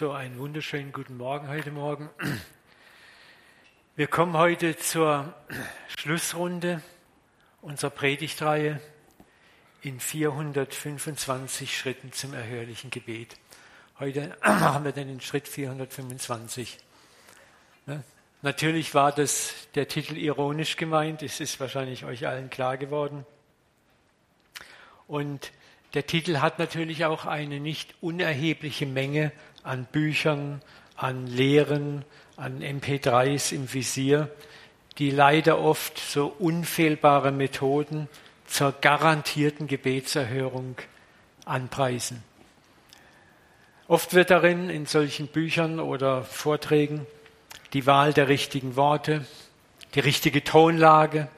So, einen wunderschönen guten Morgen heute Morgen. Wir kommen heute zur Schlussrunde unserer Predigtreihe in 425 Schritten zum erhörlichen Gebet. Heute haben wir den Schritt 425. Ne? Natürlich war das der Titel ironisch gemeint, es ist wahrscheinlich euch allen klar geworden. Und der Titel hat natürlich auch eine nicht unerhebliche Menge an Büchern, an Lehren, an MP3s im Visier, die leider oft so unfehlbare Methoden zur garantierten Gebetserhörung anpreisen. Oft wird darin in solchen Büchern oder Vorträgen die Wahl der richtigen Worte, die richtige Tonlage,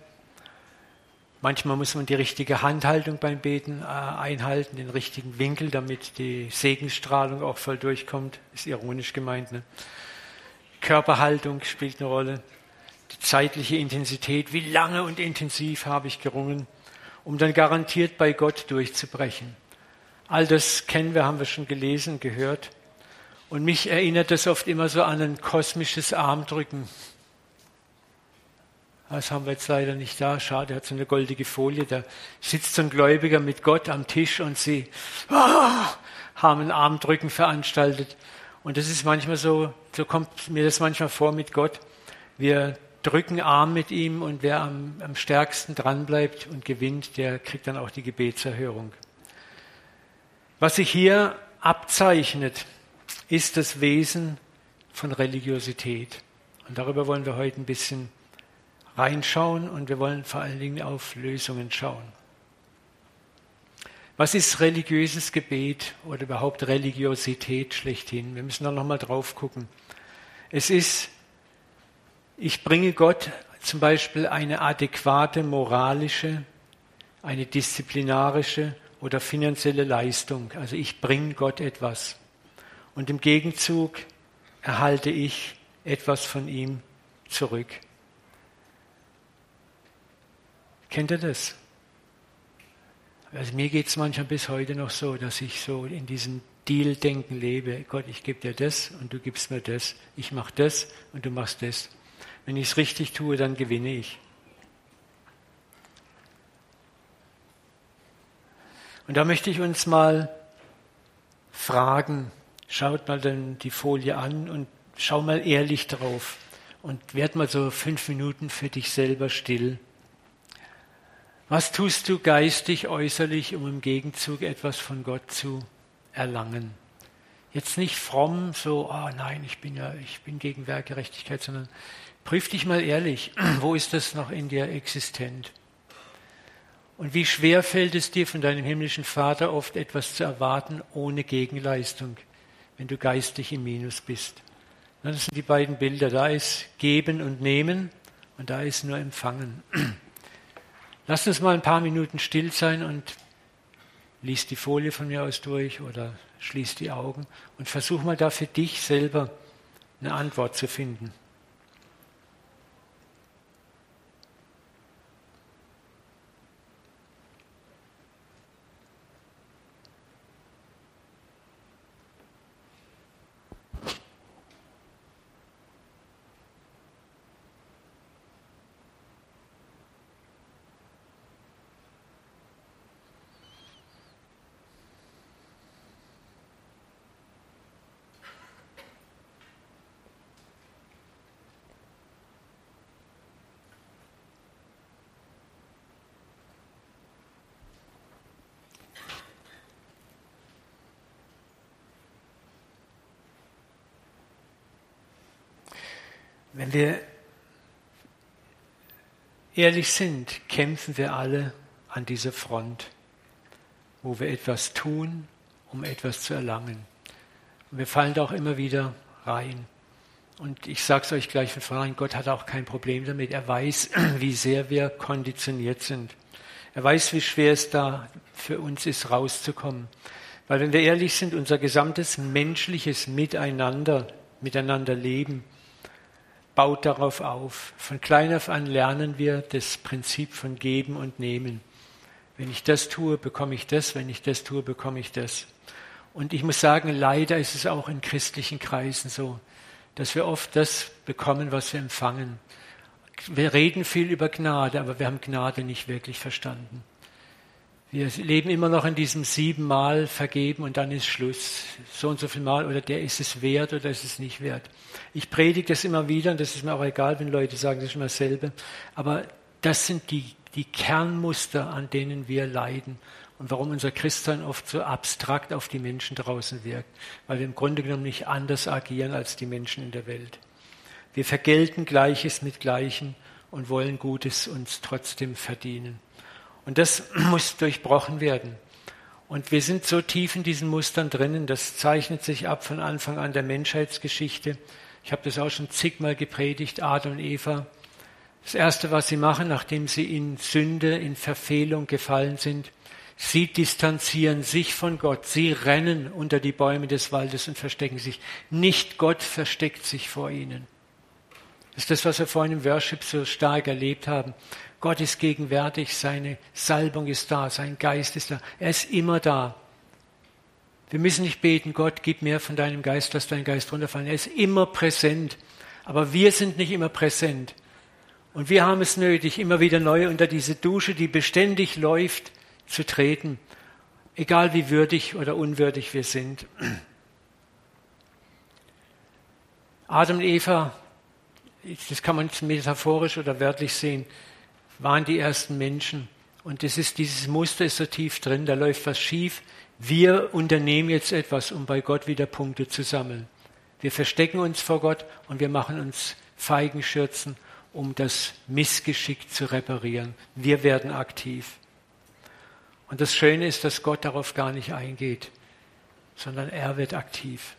Manchmal muss man die richtige Handhaltung beim Beten äh, einhalten, den richtigen Winkel, damit die Segensstrahlung auch voll durchkommt. Ist ironisch gemeint. Ne? Körperhaltung spielt eine Rolle. Die zeitliche Intensität. Wie lange und intensiv habe ich gerungen, um dann garantiert bei Gott durchzubrechen. All das kennen wir, haben wir schon gelesen, gehört. Und mich erinnert das oft immer so an ein kosmisches Armdrücken. Das haben wir jetzt leider nicht da. Schade, er hat so eine goldige Folie. Da sitzt so ein Gläubiger mit Gott am Tisch und sie oh, haben ein Armdrücken veranstaltet. Und das ist manchmal so, so kommt mir das manchmal vor mit Gott. Wir drücken Arm mit ihm und wer am, am stärksten dranbleibt und gewinnt, der kriegt dann auch die Gebetserhörung. Was sich hier abzeichnet, ist das Wesen von Religiosität. Und darüber wollen wir heute ein bisschen reinschauen und wir wollen vor allen Dingen auf Lösungen schauen. Was ist religiöses Gebet oder überhaupt Religiosität schlechthin? Wir müssen da nochmal drauf gucken. Es ist, ich bringe Gott zum Beispiel eine adäquate moralische, eine disziplinarische oder finanzielle Leistung. Also ich bringe Gott etwas. Und im Gegenzug erhalte ich etwas von ihm zurück. Kennt ihr das? Also mir geht es manchmal bis heute noch so, dass ich so in diesem Deal-Denken lebe. Gott, ich gebe dir das und du gibst mir das. Ich mache das und du machst das. Wenn ich es richtig tue, dann gewinne ich. Und da möchte ich uns mal fragen, schaut mal dann die Folie an und schau mal ehrlich drauf und werd mal so fünf Minuten für dich selber still. Was tust du geistig, äußerlich, um im Gegenzug etwas von Gott zu erlangen? Jetzt nicht fromm, so, oh nein, ich bin ja, ich bin gegen Werkgerechtigkeit, sondern prüf dich mal ehrlich, wo ist das noch in dir existent? Und wie schwer fällt es dir von deinem himmlischen Vater oft etwas zu erwarten ohne Gegenleistung, wenn du geistig im Minus bist? Das sind die beiden Bilder. Da ist Geben und Nehmen und da ist nur Empfangen. Lasst uns mal ein paar Minuten still sein und lies die Folie von mir aus durch oder schließ die Augen und versuch mal da für dich selber eine Antwort zu finden. Wenn wir ehrlich sind, kämpfen wir alle an dieser Front, wo wir etwas tun, um etwas zu erlangen. Und wir fallen da auch immer wieder rein. Und ich sage es euch gleich von vornherein, Gott hat auch kein Problem damit. Er weiß, wie sehr wir konditioniert sind. Er weiß, wie schwer es da für uns ist, rauszukommen. Weil wenn wir ehrlich sind, unser gesamtes menschliches Miteinander, miteinander leben, baut darauf auf. Von klein auf an lernen wir das Prinzip von Geben und Nehmen. Wenn ich das tue, bekomme ich das, wenn ich das tue, bekomme ich das. Und ich muss sagen, leider ist es auch in christlichen Kreisen so, dass wir oft das bekommen, was wir empfangen. Wir reden viel über Gnade, aber wir haben Gnade nicht wirklich verstanden. Wir leben immer noch in diesem siebenmal vergeben und dann ist Schluss. So und so viel Mal oder der ist es wert oder ist es nicht wert. Ich predige das immer wieder und das ist mir auch egal, wenn Leute sagen, das ist immer dasselbe. Aber das sind die, die Kernmuster, an denen wir leiden und warum unser Christsein oft so abstrakt auf die Menschen draußen wirkt, weil wir im Grunde genommen nicht anders agieren als die Menschen in der Welt. Wir vergelten Gleiches mit Gleichem und wollen Gutes uns trotzdem verdienen. Und das muss durchbrochen werden. Und wir sind so tief in diesen Mustern drinnen, das zeichnet sich ab von Anfang an der Menschheitsgeschichte. Ich habe das auch schon zigmal gepredigt, Adam und Eva. Das Erste, was sie machen, nachdem sie in Sünde, in Verfehlung gefallen sind, sie distanzieren sich von Gott. Sie rennen unter die Bäume des Waldes und verstecken sich. Nicht Gott versteckt sich vor ihnen. Das ist das, was wir vorhin im Worship so stark erlebt haben. Gott ist gegenwärtig, seine Salbung ist da, sein Geist ist da. Er ist immer da. Wir müssen nicht beten, Gott, gib mir von deinem Geist, lass deinen Geist runterfallen. Er ist immer präsent. Aber wir sind nicht immer präsent. Und wir haben es nötig, immer wieder neu unter diese Dusche, die beständig läuft, zu treten. Egal wie würdig oder unwürdig wir sind. Adam und Eva, das kann man metaphorisch oder wörtlich sehen, waren die ersten Menschen. Und das ist, dieses Muster ist so tief drin, da läuft was schief. Wir unternehmen jetzt etwas, um bei Gott wieder Punkte zu sammeln. Wir verstecken uns vor Gott und wir machen uns Feigenschürzen, um das Missgeschick zu reparieren. Wir werden aktiv. Und das Schöne ist, dass Gott darauf gar nicht eingeht, sondern er wird aktiv.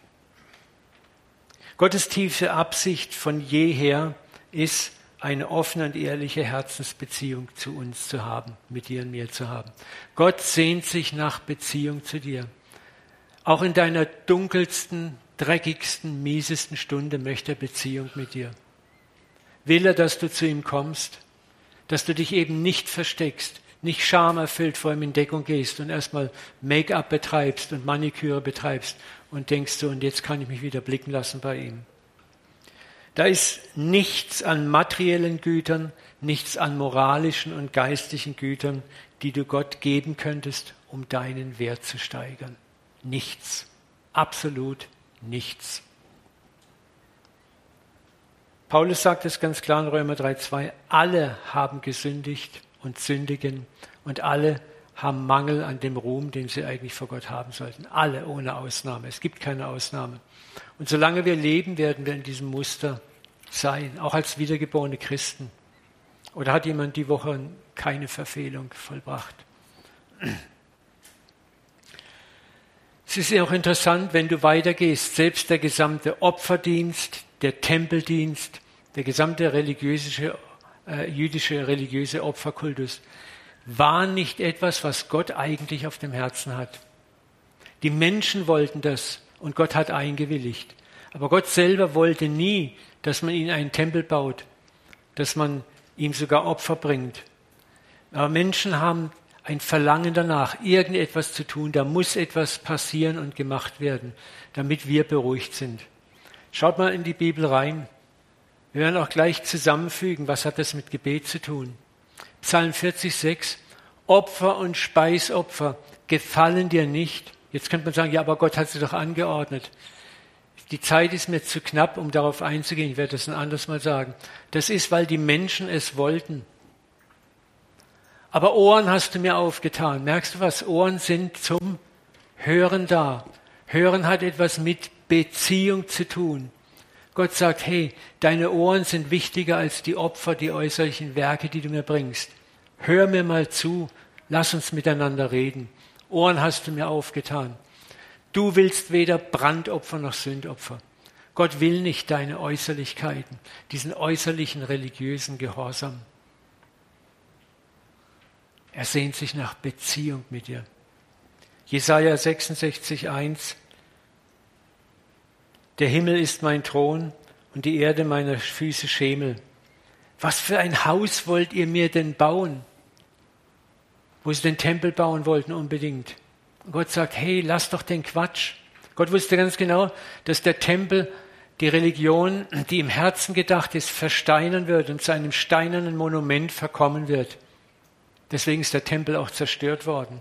Gottes tiefe Absicht von jeher ist, eine offene und ehrliche Herzensbeziehung zu uns zu haben, mit dir und mir zu haben. Gott sehnt sich nach Beziehung zu dir. Auch in deiner dunkelsten, dreckigsten, miesesten Stunde möchte er Beziehung mit dir. Will er, dass du zu ihm kommst, dass du dich eben nicht versteckst, nicht schamerfüllt vor ihm in Deckung gehst und erstmal Make-up betreibst und Maniküre betreibst und denkst so, und jetzt kann ich mich wieder blicken lassen bei ihm. Da ist nichts an materiellen Gütern, nichts an moralischen und geistlichen Gütern, die du Gott geben könntest, um deinen Wert zu steigern. Nichts. Absolut nichts. Paulus sagt es ganz klar in Römer 3,2: Alle haben gesündigt und sündigen und alle haben Mangel an dem Ruhm, den sie eigentlich vor Gott haben sollten. Alle ohne Ausnahme. Es gibt keine Ausnahme. Und solange wir leben, werden wir in diesem Muster sein, auch als wiedergeborene Christen. Oder hat jemand die Woche keine Verfehlung vollbracht? Es ist ja auch interessant, wenn du weitergehst, selbst der gesamte Opferdienst, der Tempeldienst, der gesamte religiöse, äh, jüdische religiöse Opferkultus war nicht etwas, was Gott eigentlich auf dem Herzen hat. Die Menschen wollten das und Gott hat eingewilligt. Aber Gott selber wollte nie, dass man ihm einen Tempel baut, dass man ihm sogar Opfer bringt. Aber Menschen haben ein Verlangen danach, irgendetwas zu tun. Da muss etwas passieren und gemacht werden, damit wir beruhigt sind. Schaut mal in die Bibel rein. Wir werden auch gleich zusammenfügen, was hat das mit Gebet zu tun. Psalm 40, 6. Opfer und Speisopfer gefallen dir nicht. Jetzt könnte man sagen, ja, aber Gott hat sie doch angeordnet. Die Zeit ist mir zu knapp, um darauf einzugehen. Ich werde das ein anderes Mal sagen. Das ist, weil die Menschen es wollten. Aber Ohren hast du mir aufgetan. Merkst du was? Ohren sind zum Hören da. Hören hat etwas mit Beziehung zu tun. Gott sagt, hey, deine Ohren sind wichtiger als die Opfer, die äußerlichen Werke, die du mir bringst. Hör mir mal zu, lass uns miteinander reden. Ohren hast du mir aufgetan. Du willst weder Brandopfer noch Sündopfer. Gott will nicht deine Äußerlichkeiten, diesen äußerlichen religiösen Gehorsam. Er sehnt sich nach Beziehung mit dir. Jesaja 66, 1. Der Himmel ist mein Thron und die Erde meiner Füße Schemel. Was für ein Haus wollt ihr mir denn bauen? Wo sie den Tempel bauen wollten unbedingt. Und Gott sagt, hey, lass doch den Quatsch. Gott wusste ganz genau, dass der Tempel die Religion, die im Herzen gedacht ist, versteinern wird und zu einem steinernen Monument verkommen wird. Deswegen ist der Tempel auch zerstört worden.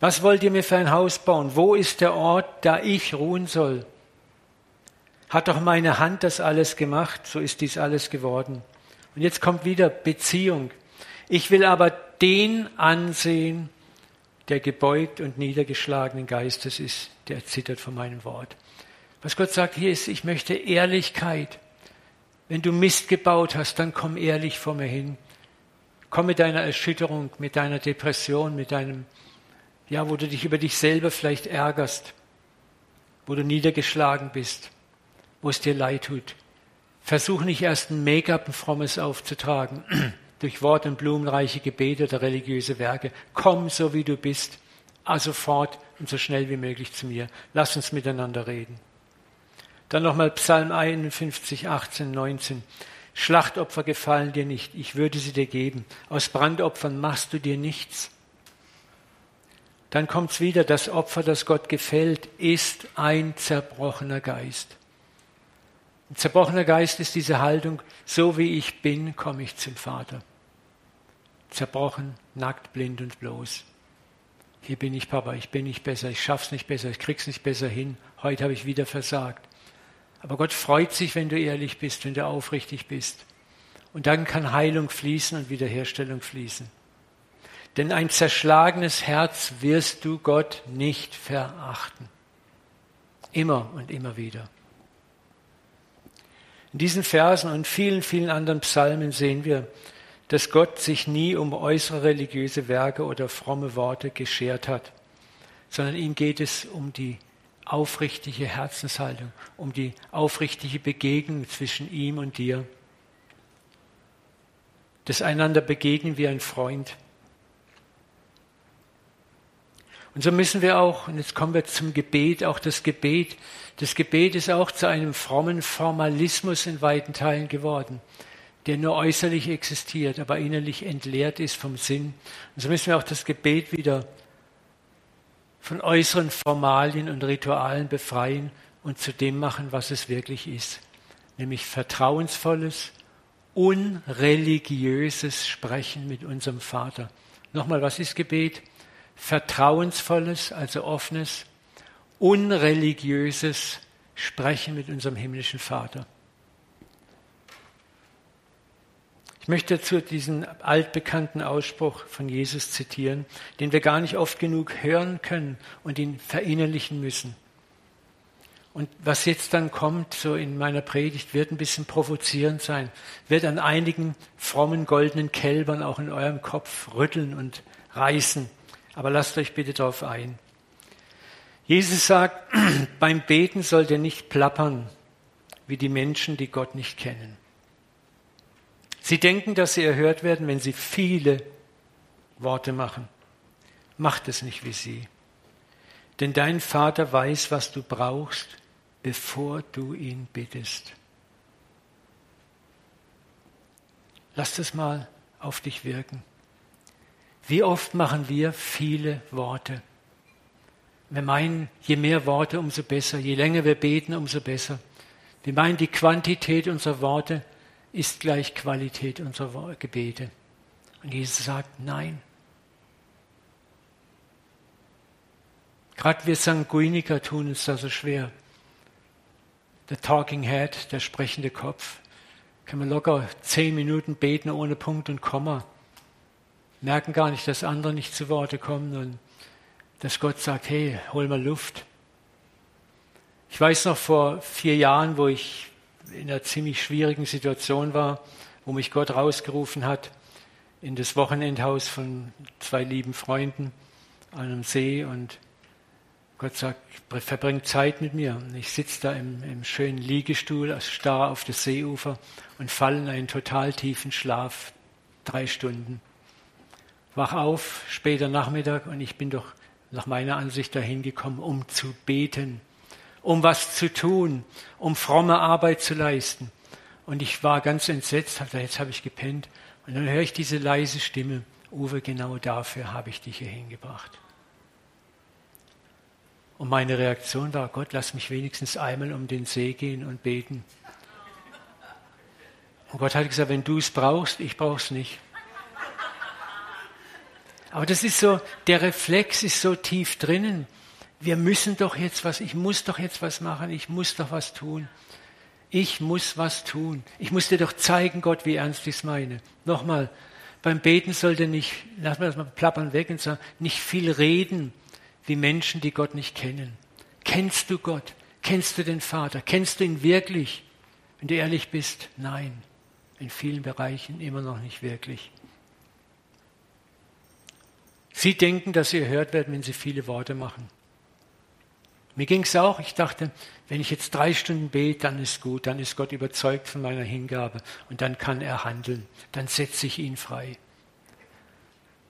Was wollt ihr mir für ein Haus bauen? Wo ist der Ort, da ich ruhen soll? Hat doch meine Hand das alles gemacht, so ist dies alles geworden. Und jetzt kommt wieder Beziehung. Ich will aber den ansehen, der gebeugt und niedergeschlagenen Geistes ist, der zittert vor meinem Wort. Was Gott sagt hier ist, ich möchte Ehrlichkeit. Wenn du Mist gebaut hast, dann komm ehrlich vor mir hin. Komm mit deiner Erschütterung, mit deiner Depression, mit deinem, ja, wo du dich über dich selber vielleicht ärgerst, wo du niedergeschlagen bist, wo es dir leid tut. Versuch nicht erst ein Make-up, ein frommes aufzutragen durch Wort und blumenreiche Gebete oder religiöse Werke. Komm so wie du bist, also fort und so schnell wie möglich zu mir. Lass uns miteinander reden. Dann nochmal Psalm 51, 18, 19. Schlachtopfer gefallen dir nicht, ich würde sie dir geben. Aus Brandopfern machst du dir nichts. Dann kommt's wieder, das Opfer, das Gott gefällt, ist ein zerbrochener Geist. Ein zerbrochener Geist ist diese Haltung, so wie ich bin, komme ich zum Vater. Zerbrochen, nackt, blind und bloß. Hier bin ich, Papa, ich bin nicht besser, ich schaff's nicht besser, ich krieg's nicht besser hin. Heute habe ich wieder versagt. Aber Gott freut sich, wenn du ehrlich bist, wenn du aufrichtig bist. Und dann kann Heilung fließen und Wiederherstellung fließen. Denn ein zerschlagenes Herz wirst du Gott nicht verachten. Immer und immer wieder. In diesen Versen und vielen, vielen anderen Psalmen sehen wir, dass Gott sich nie um äußere religiöse Werke oder fromme Worte geschert hat, sondern ihm geht es um die aufrichtige Herzenshaltung, um die aufrichtige Begegnung zwischen ihm und dir. Das einander begegnen wie ein Freund. Und so müssen wir auch, und jetzt kommen wir zum Gebet, auch das Gebet, das Gebet ist auch zu einem frommen Formalismus in weiten Teilen geworden, der nur äußerlich existiert, aber innerlich entleert ist vom Sinn. Und so müssen wir auch das Gebet wieder von äußeren Formalien und Ritualen befreien und zu dem machen, was es wirklich ist, nämlich vertrauensvolles, unreligiöses Sprechen mit unserem Vater. Nochmal, was ist Gebet? vertrauensvolles, also offenes, unreligiöses Sprechen mit unserem himmlischen Vater. Ich möchte dazu diesen altbekannten Ausspruch von Jesus zitieren, den wir gar nicht oft genug hören können und ihn verinnerlichen müssen. Und was jetzt dann kommt, so in meiner Predigt, wird ein bisschen provozierend sein, wird an einigen frommen goldenen Kälbern auch in eurem Kopf rütteln und reißen. Aber lasst euch bitte darauf ein. Jesus sagt, beim Beten sollt ihr nicht plappern wie die Menschen, die Gott nicht kennen. Sie denken, dass sie erhört werden, wenn sie viele Worte machen. Macht es nicht wie sie. Denn dein Vater weiß, was du brauchst, bevor du ihn bittest. Lass das mal auf dich wirken. Wie oft machen wir viele Worte? Wir meinen, je mehr Worte, umso besser. Je länger wir beten, umso besser. Wir meinen, die Quantität unserer Worte ist gleich Qualität unserer Gebete. Und Jesus sagt, nein. Gerade wir Sanguiniker tun uns da so schwer. Der Talking Head, der sprechende Kopf. Kann man locker zehn Minuten beten ohne Punkt und Komma merken gar nicht, dass andere nicht zu Worte kommen und dass Gott sagt, hey, hol mal Luft. Ich weiß noch vor vier Jahren, wo ich in einer ziemlich schwierigen Situation war, wo mich Gott rausgerufen hat in das Wochenendhaus von zwei lieben Freunden an einem See und Gott sagt, verbring Zeit mit mir. Ich sitze da im, im schönen Liegestuhl, starr auf das Seeufer und falle in einen total tiefen Schlaf, drei Stunden wach auf, später Nachmittag, und ich bin doch nach meiner Ansicht dahin gekommen, um zu beten, um was zu tun, um fromme Arbeit zu leisten. Und ich war ganz entsetzt, jetzt habe ich gepennt. Und dann höre ich diese leise Stimme, Uwe, genau dafür habe ich dich hier hingebracht. Und meine Reaktion war, Gott, lass mich wenigstens einmal um den See gehen und beten. Und Gott hat gesagt, wenn du es brauchst, ich brauche es nicht. Aber das ist so, der Reflex ist so tief drinnen. Wir müssen doch jetzt was, ich muss doch jetzt was machen, ich muss doch was tun. Ich muss was tun. Ich muss dir doch zeigen, Gott, wie ernst ich es meine. Nochmal, beim Beten sollte nicht, lass mal das mal plappern weg und sagen, nicht viel reden wie Menschen, die Gott nicht kennen. Kennst du Gott? Kennst du den Vater? Kennst du ihn wirklich? Wenn du ehrlich bist, nein. In vielen Bereichen immer noch nicht wirklich. Sie denken, dass sie erhört werden, wenn sie viele Worte machen. Mir ging es auch, ich dachte, wenn ich jetzt drei Stunden bete, dann ist gut, dann ist Gott überzeugt von meiner Hingabe und dann kann er handeln, dann setze ich ihn frei.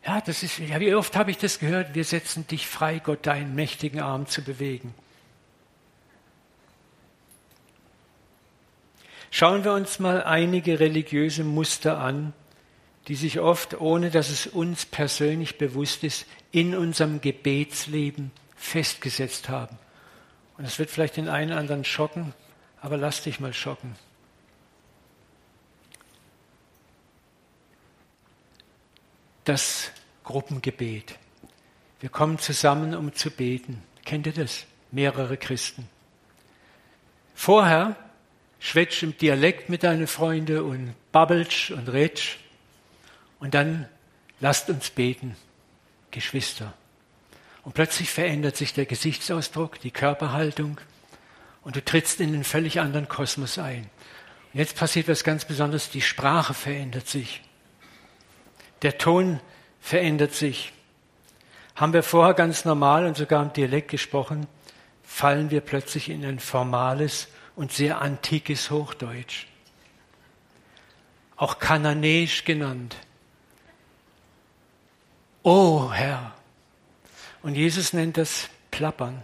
Ja, das ist, ja, wie oft habe ich das gehört, wir setzen dich frei, Gott, deinen mächtigen Arm zu bewegen. Schauen wir uns mal einige religiöse Muster an, die sich oft, ohne dass es uns persönlich bewusst ist, in unserem Gebetsleben festgesetzt haben. Und es wird vielleicht den einen oder anderen schocken, aber lass dich mal schocken. Das Gruppengebet. Wir kommen zusammen, um zu beten. Kennt ihr das? Mehrere Christen. Vorher schwätsch im Dialekt mit deinen Freunden und babbelst und redst. Und dann lasst uns beten, Geschwister. Und plötzlich verändert sich der Gesichtsausdruck, die Körperhaltung und du trittst in einen völlig anderen Kosmos ein. Und jetzt passiert was ganz Besonderes, die Sprache verändert sich. Der Ton verändert sich. Haben wir vorher ganz normal und sogar im Dialekt gesprochen, fallen wir plötzlich in ein formales und sehr antikes Hochdeutsch. Auch Kananäisch genannt. Oh Herr. Und Jesus nennt das Plappern.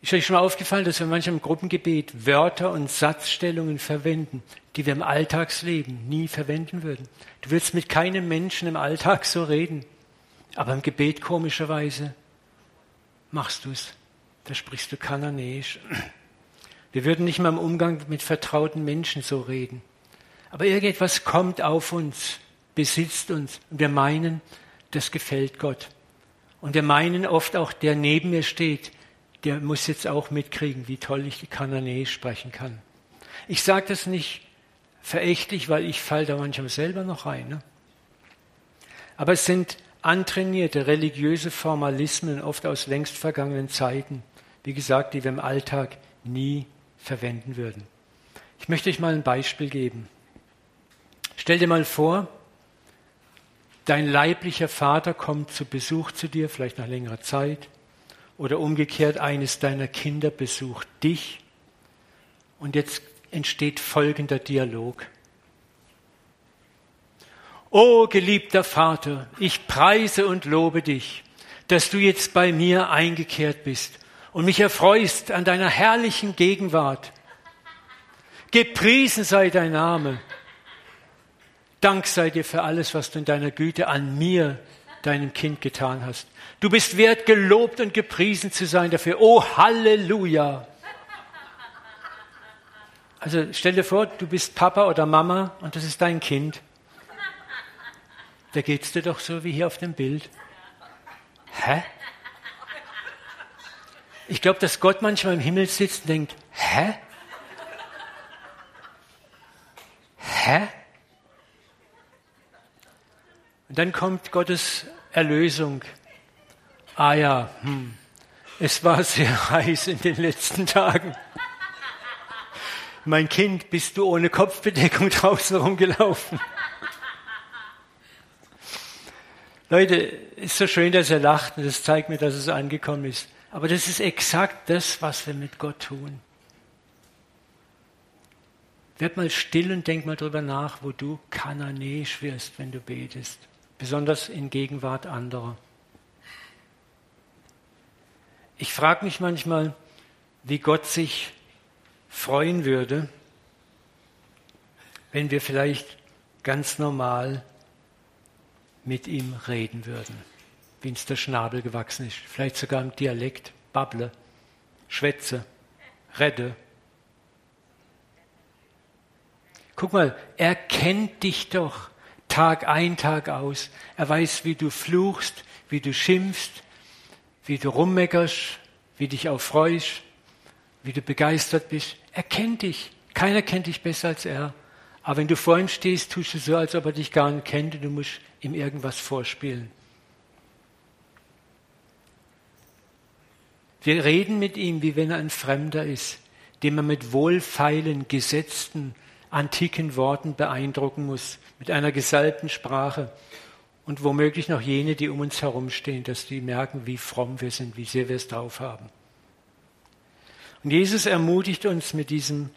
Ist euch schon mal aufgefallen, dass wir manchmal im Gruppengebet Wörter und Satzstellungen verwenden, die wir im Alltagsleben nie verwenden würden? Du willst mit keinem Menschen im Alltag so reden, aber im Gebet komischerweise machst du es. Da sprichst du Kananäisch. Wir würden nicht mal im Umgang mit vertrauten Menschen so reden. Aber irgendetwas kommt auf uns, besitzt uns und wir meinen, das gefällt Gott. Und wir meinen oft auch, der neben mir steht, der muss jetzt auch mitkriegen, wie toll ich Kananäisch sprechen kann. Ich sage das nicht verächtlich, weil ich falle da manchmal selber noch rein. Ne? Aber es sind antrainierte religiöse Formalismen, oft aus längst vergangenen Zeiten, wie gesagt, die wir im Alltag nie verwenden würden. Ich möchte euch mal ein Beispiel geben. Stell dir mal vor, Dein leiblicher Vater kommt zu Besuch zu dir, vielleicht nach längerer Zeit, oder umgekehrt eines deiner Kinder besucht dich. Und jetzt entsteht folgender Dialog. O geliebter Vater, ich preise und lobe dich, dass du jetzt bei mir eingekehrt bist und mich erfreust an deiner herrlichen Gegenwart. Gepriesen sei dein Name Dank sei dir für alles, was du in deiner Güte an mir, deinem Kind, getan hast. Du bist wert, gelobt und gepriesen zu sein dafür. Oh, Halleluja! Also stell dir vor, du bist Papa oder Mama und das ist dein Kind. Da geht's dir doch so wie hier auf dem Bild. Hä? Ich glaube, dass Gott manchmal im Himmel sitzt und denkt, hä? Hä? Und dann kommt Gottes Erlösung. Ah ja, hm, es war sehr heiß in den letzten Tagen. Mein Kind, bist du ohne Kopfbedeckung draußen rumgelaufen? Leute, ist so schön, dass er lacht und das zeigt mir, dass es angekommen ist. Aber das ist exakt das, was wir mit Gott tun. Werd mal still und denk mal drüber nach, wo du kananäisch wirst, wenn du betest besonders in Gegenwart anderer. Ich frage mich manchmal, wie Gott sich freuen würde, wenn wir vielleicht ganz normal mit ihm reden würden, wie uns der Schnabel gewachsen ist, vielleicht sogar im Dialekt, babble, schwätze, rette. Guck mal, er kennt dich doch Tag ein, Tag aus. Er weiß, wie du fluchst, wie du schimpfst, wie du rummeckerst, wie dich auch freust, wie du begeistert bist. Er kennt dich. Keiner kennt dich besser als er. Aber wenn du vor ihm stehst, tust du so, als ob er dich gar nicht kennt und du musst ihm irgendwas vorspielen. Wir reden mit ihm, wie wenn er ein Fremder ist, den man mit wohlfeilen, gesetzten, antiken Worten beeindrucken muss, mit einer gesalbten Sprache und womöglich noch jene, die um uns herumstehen, dass die merken, wie fromm wir sind, wie sehr wir es drauf haben. Und Jesus ermutigt uns mit diesem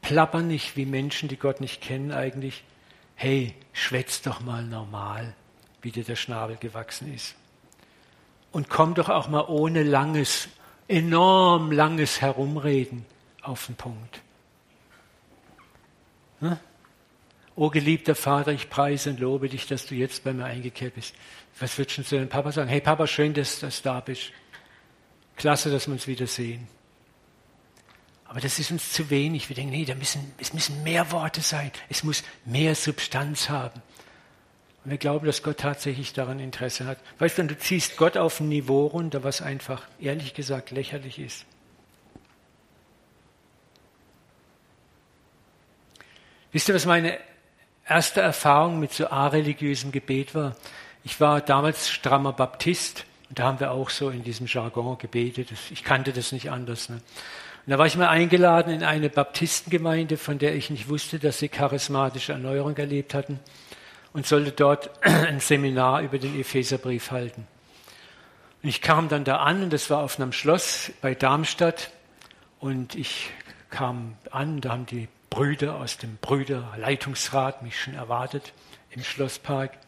Plappern nicht wie Menschen, die Gott nicht kennen eigentlich. Hey, schwätz doch mal normal, wie dir der Schnabel gewachsen ist. Und komm doch auch mal ohne langes, enorm langes Herumreden auf den Punkt. Hm? O geliebter Vater, ich preise und lobe dich, dass du jetzt bei mir eingekehrt bist. Was würdest du zu deinem Papa sagen? Hey Papa, schön, dass du da bist. Klasse, dass wir uns wiedersehen. Aber das ist uns zu wenig. Wir denken, nee, da müssen, es müssen mehr Worte sein. Es muss mehr Substanz haben. Und wir glauben, dass Gott tatsächlich daran Interesse hat. Weißt du, du ziehst Gott auf ein Niveau runter, was einfach, ehrlich gesagt, lächerlich ist. Wisst ihr, was meine erste Erfahrung mit so areligiösem Gebet war? Ich war damals strammer Baptist und da haben wir auch so in diesem Jargon gebetet. Ich kannte das nicht anders. Ne? Und da war ich mal eingeladen in eine Baptistengemeinde, von der ich nicht wusste, dass sie charismatische Erneuerung erlebt hatten und sollte dort ein Seminar über den Epheserbrief halten. Und ich kam dann da an und das war auf einem Schloss bei Darmstadt und ich kam an, da haben die Brüder aus dem Brüderleitungsrat mich schon erwartet im Schlosspark,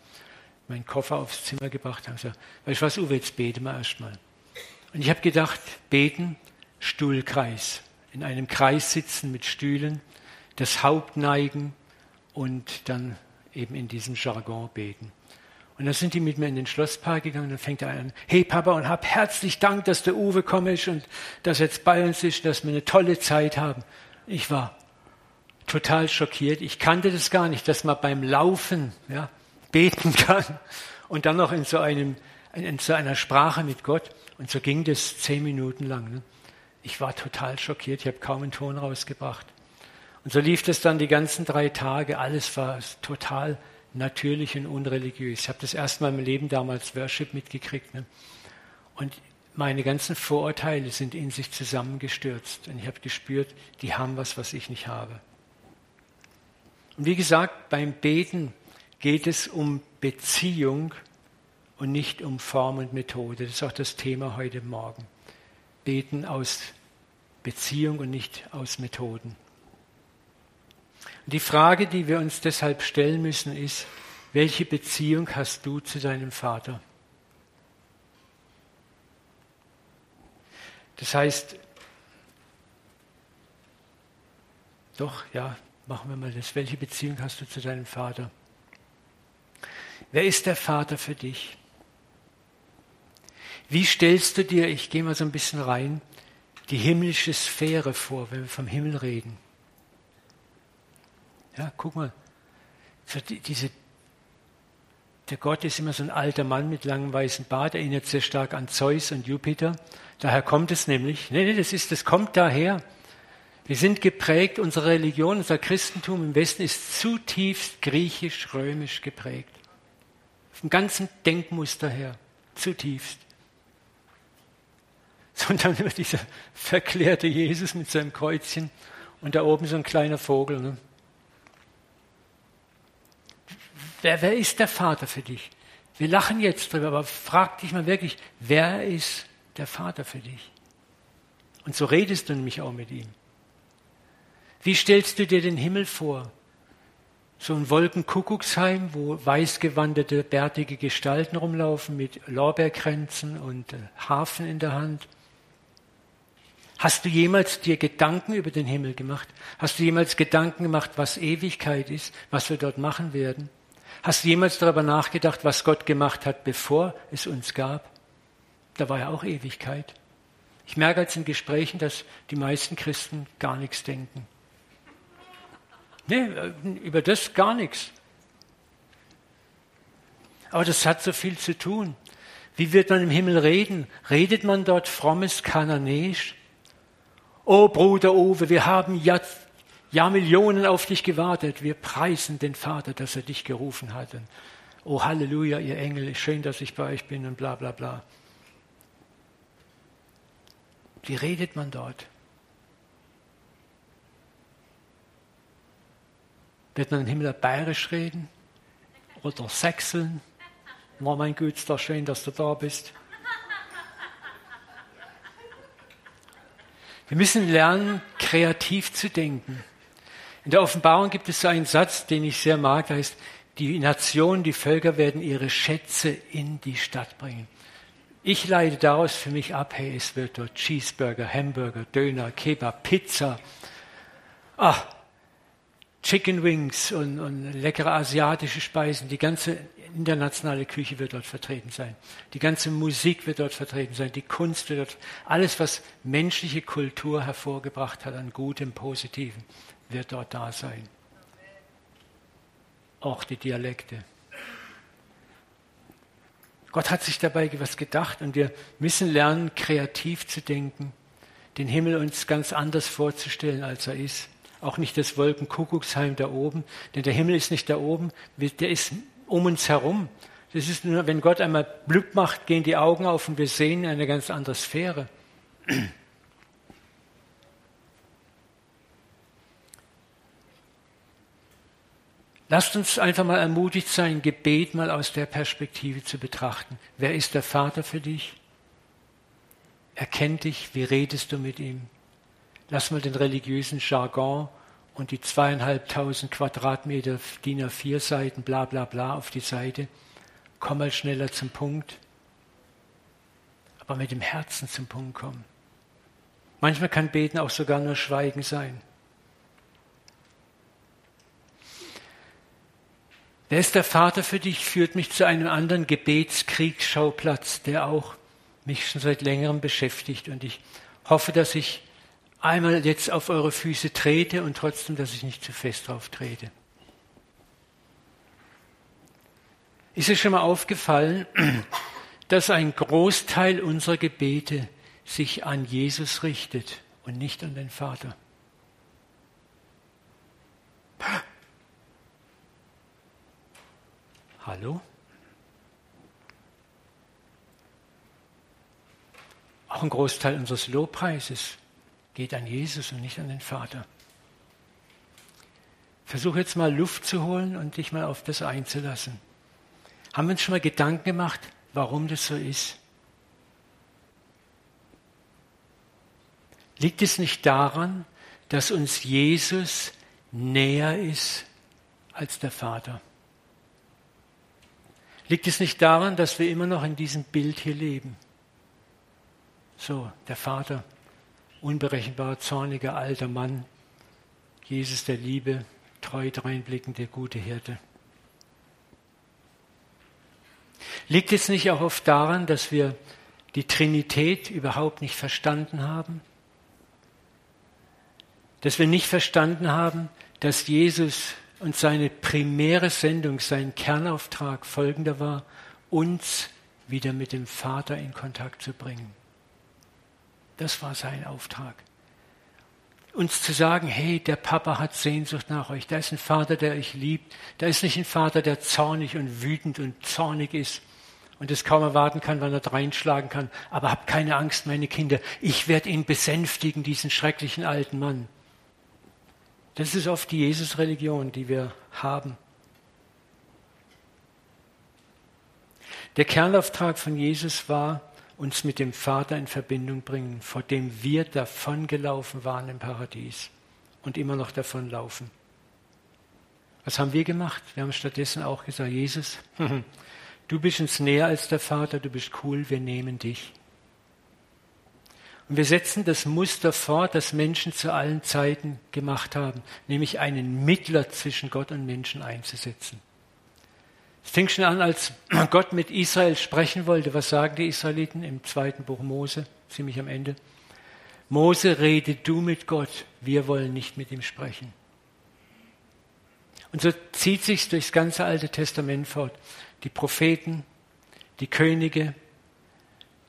meinen Koffer aufs Zimmer gebracht, haben gesagt, weißt du was, Uwe, jetzt beten wir erstmal. Und ich habe gedacht, beten, Stuhlkreis. In einem Kreis sitzen mit Stühlen, das Haupt neigen und dann eben in diesem Jargon beten. Und dann sind die mit mir in den Schlosspark gegangen und dann fängt er an, hey Papa, und hab herzlich Dank, dass der Uwe komisch und dass jetzt bei uns ist, dass wir eine tolle Zeit haben. Ich war total schockiert. Ich kannte das gar nicht, dass man beim Laufen ja, beten kann und dann noch in so, einem, in so einer Sprache mit Gott. Und so ging das zehn Minuten lang. Ne? Ich war total schockiert, ich habe kaum einen Ton rausgebracht. Und so lief das dann die ganzen drei Tage. Alles war total natürlich und unreligiös. Ich habe das erste Mal im Leben damals Worship mitgekriegt. Ne? Und meine ganzen Vorurteile sind in sich zusammengestürzt. Und ich habe gespürt, die haben was, was ich nicht habe. Und wie gesagt, beim Beten geht es um Beziehung und nicht um Form und Methode. Das ist auch das Thema heute Morgen beten aus Beziehung und nicht aus Methoden. Und die Frage, die wir uns deshalb stellen müssen, ist, welche Beziehung hast du zu deinem Vater? Das heißt, doch, ja, machen wir mal das. Welche Beziehung hast du zu deinem Vater? Wer ist der Vater für dich? Wie stellst du dir, ich gehe mal so ein bisschen rein, die himmlische Sphäre vor, wenn wir vom Himmel reden? Ja, guck mal, so die, diese, der Gott ist immer so ein alter Mann mit langem weißen Bart, erinnert sehr stark an Zeus und Jupiter. Daher kommt es nämlich. Nee, nee, das ist, das kommt daher. Wir sind geprägt, unsere Religion, unser Christentum im Westen ist zutiefst griechisch-römisch geprägt. Vom ganzen Denkmuster her, zutiefst. sondern nur dieser verklärte Jesus mit seinem Kreuzchen und da oben so ein kleiner Vogel. Ne? Wer, wer ist der Vater für dich? Wir lachen jetzt drüber, aber frag dich mal wirklich, wer ist der Vater für dich? Und so redest du nämlich auch mit ihm. Wie stellst du dir den Himmel vor? So ein Wolkenkuckucksheim, wo weißgewandete, bärtige Gestalten rumlaufen mit Lorbeerkränzen und äh, Hafen in der Hand. Hast du jemals dir Gedanken über den Himmel gemacht? Hast du jemals Gedanken gemacht, was Ewigkeit ist, was wir dort machen werden? Hast du jemals darüber nachgedacht, was Gott gemacht hat, bevor es uns gab? Da war ja auch Ewigkeit. Ich merke jetzt in Gesprächen, dass die meisten Christen gar nichts denken. Nee, über das gar nichts. Aber das hat so viel zu tun. Wie wird man im Himmel reden? Redet man dort frommes Kananäisch? Oh Bruder Uwe, wir haben ja, ja Millionen auf dich gewartet. Wir preisen den Vater, dass er dich gerufen hat. Und, oh Halleluja, ihr Engel, schön, dass ich bei euch bin und bla bla bla. Wie redet man dort? Wird man im Himmel bayerisch reden? Oder sächseln? Na, mein doch schön, dass du da bist. Wir müssen lernen, kreativ zu denken. In der Offenbarung gibt es so einen Satz, den ich sehr mag, der heißt, die Nationen, die Völker werden ihre Schätze in die Stadt bringen. Ich leite daraus für mich ab, hey, es wird dort Cheeseburger, Hamburger, Döner, Kebab, Pizza, ah, Chicken Wings und, und leckere asiatische Speisen. Die ganze internationale Küche wird dort vertreten sein. Die ganze Musik wird dort vertreten sein. Die Kunst wird dort, alles, was menschliche Kultur hervorgebracht hat an Gutem, Positiven, wird dort da sein. Auch die Dialekte. Gott hat sich dabei was gedacht und wir müssen lernen, kreativ zu denken, den Himmel uns ganz anders vorzustellen, als er ist. Auch nicht das Wolkenkuckucksheim da oben, denn der Himmel ist nicht da oben, der ist um uns herum. Das ist nur, wenn Gott einmal Glück macht, gehen die Augen auf und wir sehen eine ganz andere Sphäre. Lasst uns einfach mal ermutigt sein, Gebet mal aus der Perspektive zu betrachten. Wer ist der Vater für dich? Er kennt dich, wie redest du mit ihm? Lass mal den religiösen Jargon und die zweieinhalbtausend Quadratmeter DIN A4 Seiten, bla bla bla auf die Seite. Komm mal schneller zum Punkt. Aber mit dem Herzen zum Punkt kommen. Manchmal kann Beten auch sogar nur Schweigen sein. Wer ist der Vater für dich, führt mich zu einem anderen Gebetskriegsschauplatz, der auch mich schon seit längerem beschäftigt. Und ich hoffe, dass ich einmal jetzt auf eure Füße trete und trotzdem, dass ich nicht zu fest drauf trete. Ist es schon mal aufgefallen, dass ein Großteil unserer Gebete sich an Jesus richtet und nicht an den Vater? Hallo? Auch ein Großteil unseres Lobpreises geht an Jesus und nicht an den Vater. Versuch jetzt mal Luft zu holen und dich mal auf das einzulassen. Haben wir uns schon mal Gedanken gemacht, warum das so ist? Liegt es nicht daran, dass uns Jesus näher ist als der Vater? Liegt es nicht daran, dass wir immer noch in diesem Bild hier leben? So, der Vater, unberechenbar, zorniger alter Mann, Jesus der Liebe, treu dreinblickende gute Hirte. Liegt es nicht auch oft daran, dass wir die Trinität überhaupt nicht verstanden haben? Dass wir nicht verstanden haben, dass Jesus und seine primäre Sendung, sein Kernauftrag folgender war, uns wieder mit dem Vater in Kontakt zu bringen. Das war sein Auftrag. Uns zu sagen, hey, der Papa hat Sehnsucht nach euch, da ist ein Vater, der euch liebt, da ist nicht ein Vater, der zornig und wütend und zornig ist und es kaum erwarten kann, wann er reinschlagen kann. Aber habt keine Angst, meine Kinder, ich werde ihn besänftigen, diesen schrecklichen alten Mann. Das ist oft die Jesus-Religion, die wir haben. Der Kernauftrag von Jesus war, uns mit dem Vater in Verbindung bringen, vor dem wir davongelaufen waren im Paradies und immer noch davonlaufen. Was haben wir gemacht? Wir haben stattdessen auch gesagt, Jesus, du bist uns näher als der Vater, du bist cool, wir nehmen dich. Und wir setzen das Muster fort, das Menschen zu allen Zeiten gemacht haben, nämlich einen Mittler zwischen Gott und Menschen einzusetzen. Es fing schon an, als Gott mit Israel sprechen wollte. Was sagen die Israeliten im zweiten Buch Mose, ziemlich am Ende? Mose, rede du mit Gott, wir wollen nicht mit ihm sprechen. Und so zieht sich durchs ganze Alte Testament fort. Die Propheten, die Könige,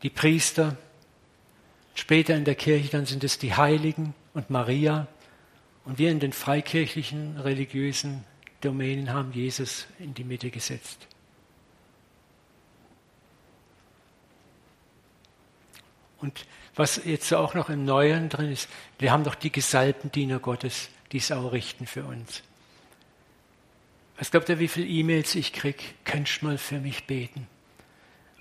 die Priester, später in der Kirche dann sind es die Heiligen und Maria. Und wir in den freikirchlichen religiösen Domänen haben Jesus in die Mitte gesetzt. Und was jetzt auch noch im Neuen drin ist, wir haben doch die gesalbten Diener Gottes, die es auch richten für uns. Was glaubt ihr, wie viele E-Mails ich kriege? Könntest du mal für mich beten?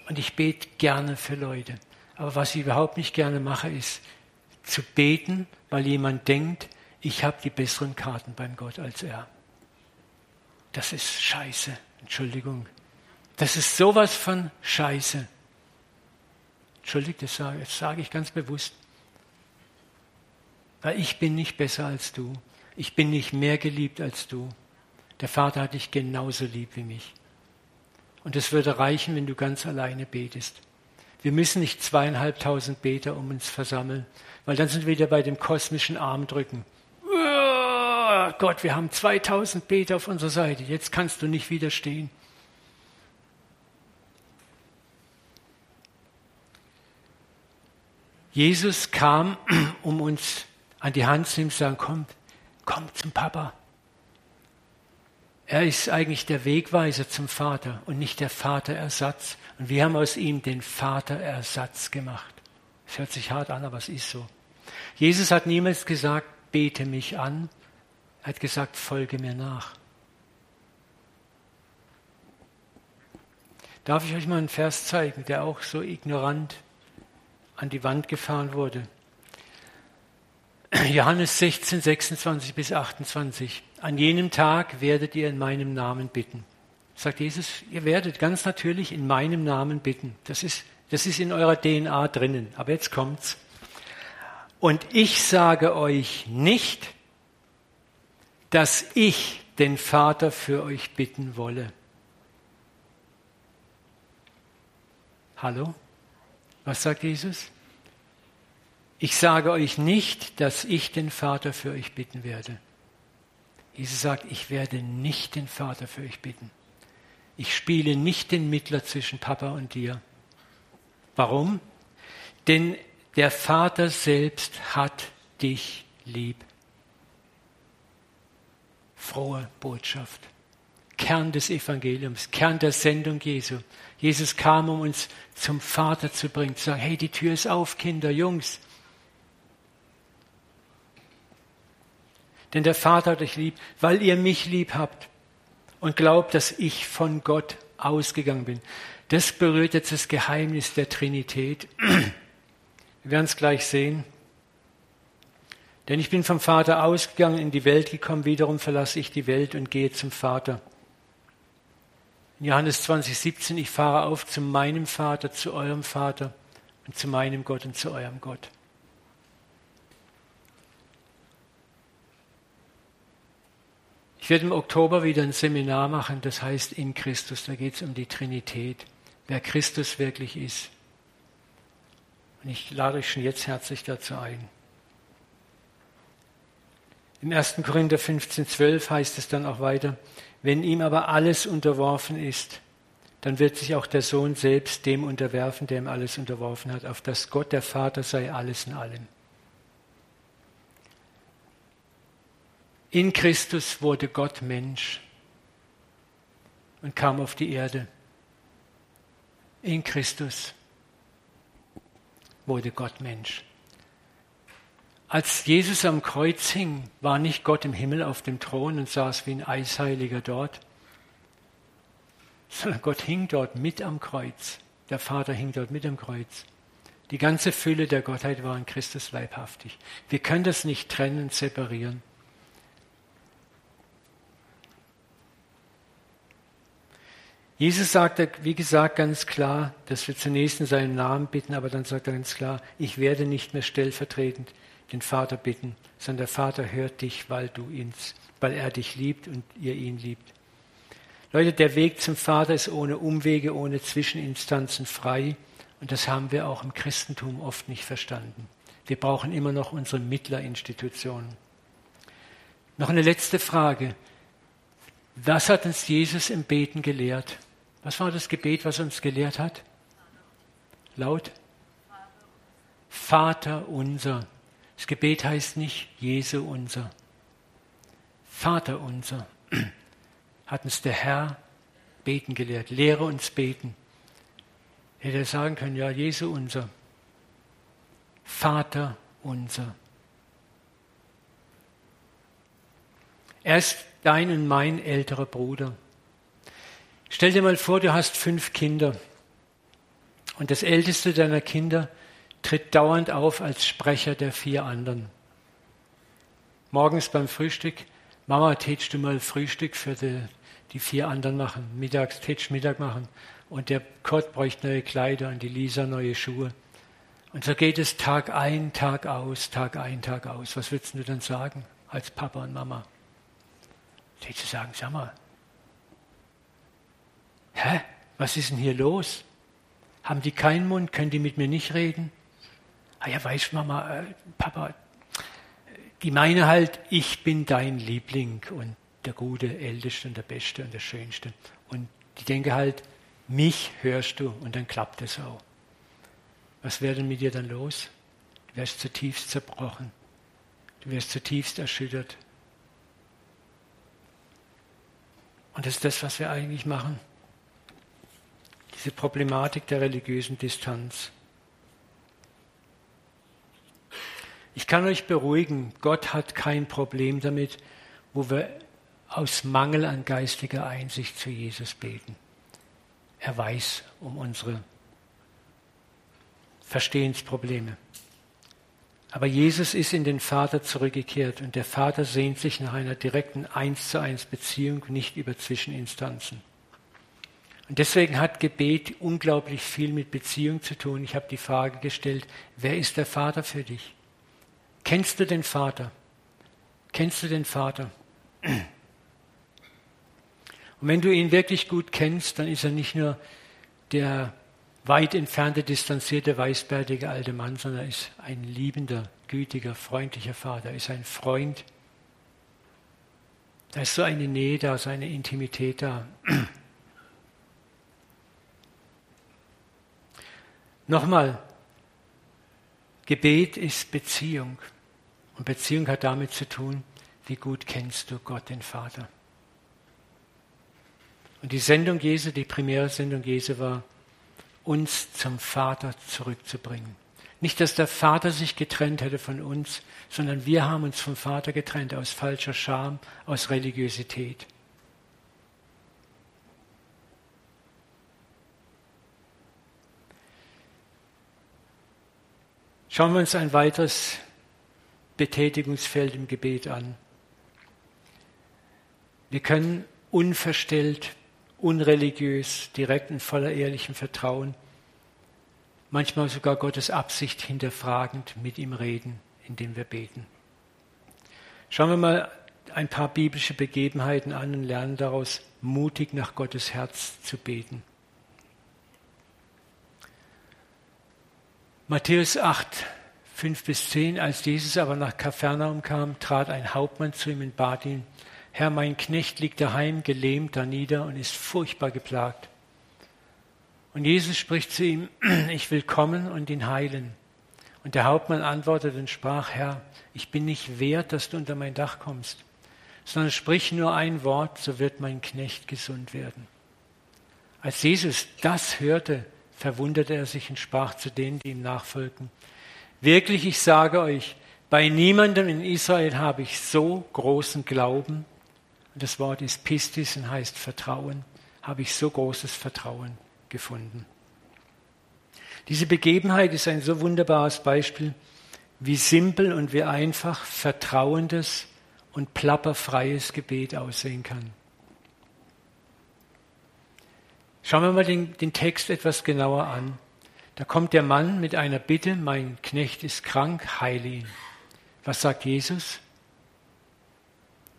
Und ich bete gerne für Leute. Aber was ich überhaupt nicht gerne mache, ist zu beten, weil jemand denkt, ich habe die besseren Karten beim Gott als er. Das ist Scheiße. Entschuldigung. Das ist sowas von Scheiße. Entschuldigt, das sage, das sage ich ganz bewusst. Weil ich bin nicht besser als du. Ich bin nicht mehr geliebt als du. Der Vater hat dich genauso lieb wie mich. Und es würde reichen, wenn du ganz alleine betest. Wir müssen nicht zweieinhalbtausend Beter um uns versammeln, weil dann sind wir wieder bei dem kosmischen Armdrücken. Oh Gott, wir haben 2000 Beter auf unserer Seite, jetzt kannst du nicht widerstehen. Jesus kam, um uns an die Hand zu nehmen zu sagen, komm, komm zum Papa. Er ist eigentlich der Wegweiser zum Vater und nicht der Vaterersatz. Und wir haben aus ihm den Vaterersatz gemacht. Es hört sich hart an, aber es ist so. Jesus hat niemals gesagt, bete mich an. Er hat gesagt, folge mir nach. Darf ich euch mal einen Vers zeigen, der auch so ignorant an die Wand gefahren wurde? Johannes 16, 26 bis 28. An jenem Tag werdet ihr in meinem Namen bitten. Sagt Jesus, ihr werdet ganz natürlich in meinem Namen bitten. Das ist, das ist in eurer DNA drinnen. Aber jetzt kommt's. Und ich sage euch nicht, dass ich den Vater für euch bitten wolle. Hallo? Was sagt Jesus? Ich sage euch nicht, dass ich den Vater für euch bitten werde. Jesus sagt, ich werde nicht den Vater für euch bitten. Ich spiele nicht den Mittler zwischen Papa und dir. Warum? Denn der Vater selbst hat dich lieb. Frohe Botschaft. Kern des Evangeliums, Kern der Sendung Jesu. Jesus kam, um uns zum Vater zu bringen, zu sagen, hey, die Tür ist auf, Kinder, Jungs. Denn der Vater hat euch lieb, weil ihr mich lieb habt und glaubt, dass ich von Gott ausgegangen bin. Das berührt jetzt das Geheimnis der Trinität. Wir werden es gleich sehen. Denn ich bin vom Vater ausgegangen, in die Welt gekommen, wiederum verlasse ich die Welt und gehe zum Vater. In Johannes 20, 17, ich fahre auf zu meinem Vater, zu eurem Vater und zu meinem Gott und zu eurem Gott. Ich werde im Oktober wieder ein Seminar machen, das heißt in Christus. Da geht es um die Trinität, wer Christus wirklich ist. Und ich lade euch schon jetzt herzlich dazu ein. Im 1. Korinther 15, 12 heißt es dann auch weiter, wenn ihm aber alles unterworfen ist, dann wird sich auch der Sohn selbst dem unterwerfen, der ihm alles unterworfen hat, auf dass Gott der Vater sei alles in allem. In Christus wurde Gott Mensch und kam auf die Erde. In Christus wurde Gott Mensch. Als Jesus am Kreuz hing, war nicht Gott im Himmel auf dem Thron und saß wie ein Eisheiliger dort, sondern Gott hing dort mit am Kreuz. Der Vater hing dort mit am Kreuz. Die ganze Fülle der Gottheit war in Christus leibhaftig. Wir können das nicht trennen, separieren. Jesus sagt, wie gesagt, ganz klar, dass wir zunächst in seinem Namen bitten, aber dann sagt er ganz klar, ich werde nicht mehr stellvertretend den Vater bitten, sondern der Vater hört dich, weil du ihn, weil er dich liebt und ihr ihn liebt. Leute, der Weg zum Vater ist ohne Umwege, ohne Zwischeninstanzen frei. Und das haben wir auch im Christentum oft nicht verstanden. Wir brauchen immer noch unsere Mittlerinstitutionen. Noch eine letzte Frage. Was hat uns Jesus im Beten gelehrt? Was war das Gebet, was er uns gelehrt hat? Laut? Vater unser. Das Gebet heißt nicht Jesu unser. Vater unser. Hat uns der Herr beten gelehrt. Lehre uns beten. Hätte er sagen können, ja, Jesu unser. Vater unser. Er ist dein und mein älterer Bruder. Stell dir mal vor, du hast fünf Kinder und das älteste deiner Kinder tritt dauernd auf als Sprecher der vier anderen. Morgens beim Frühstück, Mama, tätst du mal Frühstück für die, die vier anderen machen, mittags tätst Mittag machen und der Kurt bräuchte neue Kleider und die Lisa neue Schuhe. Und so geht es Tag ein, Tag aus, Tag ein, Tag aus. Was würdest du dann sagen als Papa und Mama? Tätst du sagen, sag mal, hä, was ist denn hier los? Haben die keinen Mund? Können die mit mir nicht reden? Ah ja, weißt Mama, äh, Papa, die meine halt, ich bin dein Liebling und der Gute, Älteste und der Beste und der Schönste. Und die denken halt, mich hörst du und dann klappt es auch. Was wäre denn mit dir dann los? Du wärst zutiefst zerbrochen. Du wärst zutiefst erschüttert. Und das ist das, was wir eigentlich machen diese Problematik der religiösen Distanz. Ich kann euch beruhigen, Gott hat kein Problem damit, wo wir aus Mangel an geistiger Einsicht zu Jesus beten. Er weiß um unsere Verstehensprobleme. Aber Jesus ist in den Vater zurückgekehrt und der Vater sehnt sich nach einer direkten Eins zu eins Beziehung, nicht über Zwischeninstanzen. Und deswegen hat Gebet unglaublich viel mit Beziehung zu tun. Ich habe die Frage gestellt, wer ist der Vater für dich? Kennst du den Vater? Kennst du den Vater? Und wenn du ihn wirklich gut kennst, dann ist er nicht nur der weit entfernte, distanzierte, weißbärtige alte Mann, sondern er ist ein liebender, gütiger, freundlicher Vater, er ist ein Freund. Da ist so eine Nähe da, so eine Intimität da. Nochmal, Gebet ist Beziehung. Und Beziehung hat damit zu tun, wie gut kennst du Gott, den Vater. Und die Sendung Jesu, die primäre Sendung Jesu war, uns zum Vater zurückzubringen. Nicht, dass der Vater sich getrennt hätte von uns, sondern wir haben uns vom Vater getrennt aus falscher Scham, aus Religiosität. Schauen wir uns ein weiteres Betätigungsfeld im Gebet an. Wir können unverstellt, unreligiös, direkt und voller ehrlichem Vertrauen, manchmal sogar Gottes Absicht hinterfragend mit ihm reden, indem wir beten. Schauen wir mal ein paar biblische Begebenheiten an und lernen daraus, mutig nach Gottes Herz zu beten. Matthäus 8, 5 bis 10, als Jesus aber nach Kapernaum kam, trat ein Hauptmann zu ihm und bat ihn, Herr, mein Knecht liegt daheim, gelähmt da nieder und ist furchtbar geplagt. Und Jesus spricht zu ihm, ich will kommen und ihn heilen. Und der Hauptmann antwortete und sprach, Herr, ich bin nicht wert, dass du unter mein Dach kommst, sondern sprich nur ein Wort, so wird mein Knecht gesund werden. Als Jesus das hörte, verwunderte er sich und sprach zu denen, die ihm nachfolgten. Wirklich, ich sage euch, bei niemandem in Israel habe ich so großen Glauben, und das Wort ist Pistis und heißt Vertrauen, habe ich so großes Vertrauen gefunden. Diese Begebenheit ist ein so wunderbares Beispiel, wie simpel und wie einfach vertrauendes und plapperfreies Gebet aussehen kann. Schauen wir mal den, den Text etwas genauer an. Da kommt der Mann mit einer Bitte, mein Knecht ist krank, heile ihn. Was sagt Jesus?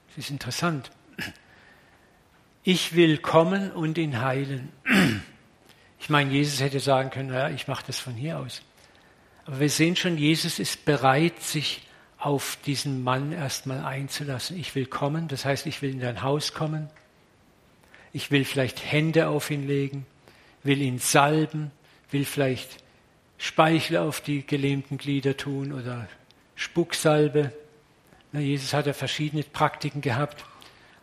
Das ist interessant. ich will kommen und ihn heilen. Ich meine, Jesus hätte sagen können, ja, ich mache das von hier aus. Aber wir sehen schon, Jesus ist bereit, sich auf diesen Mann erstmal einzulassen. Ich will kommen, das heißt, ich will in dein Haus kommen. Ich will vielleicht Hände auf ihn legen, will ihn salben, will vielleicht Speichel auf die gelähmten Glieder tun oder Spucksalbe. Jesus hat ja verschiedene Praktiken gehabt.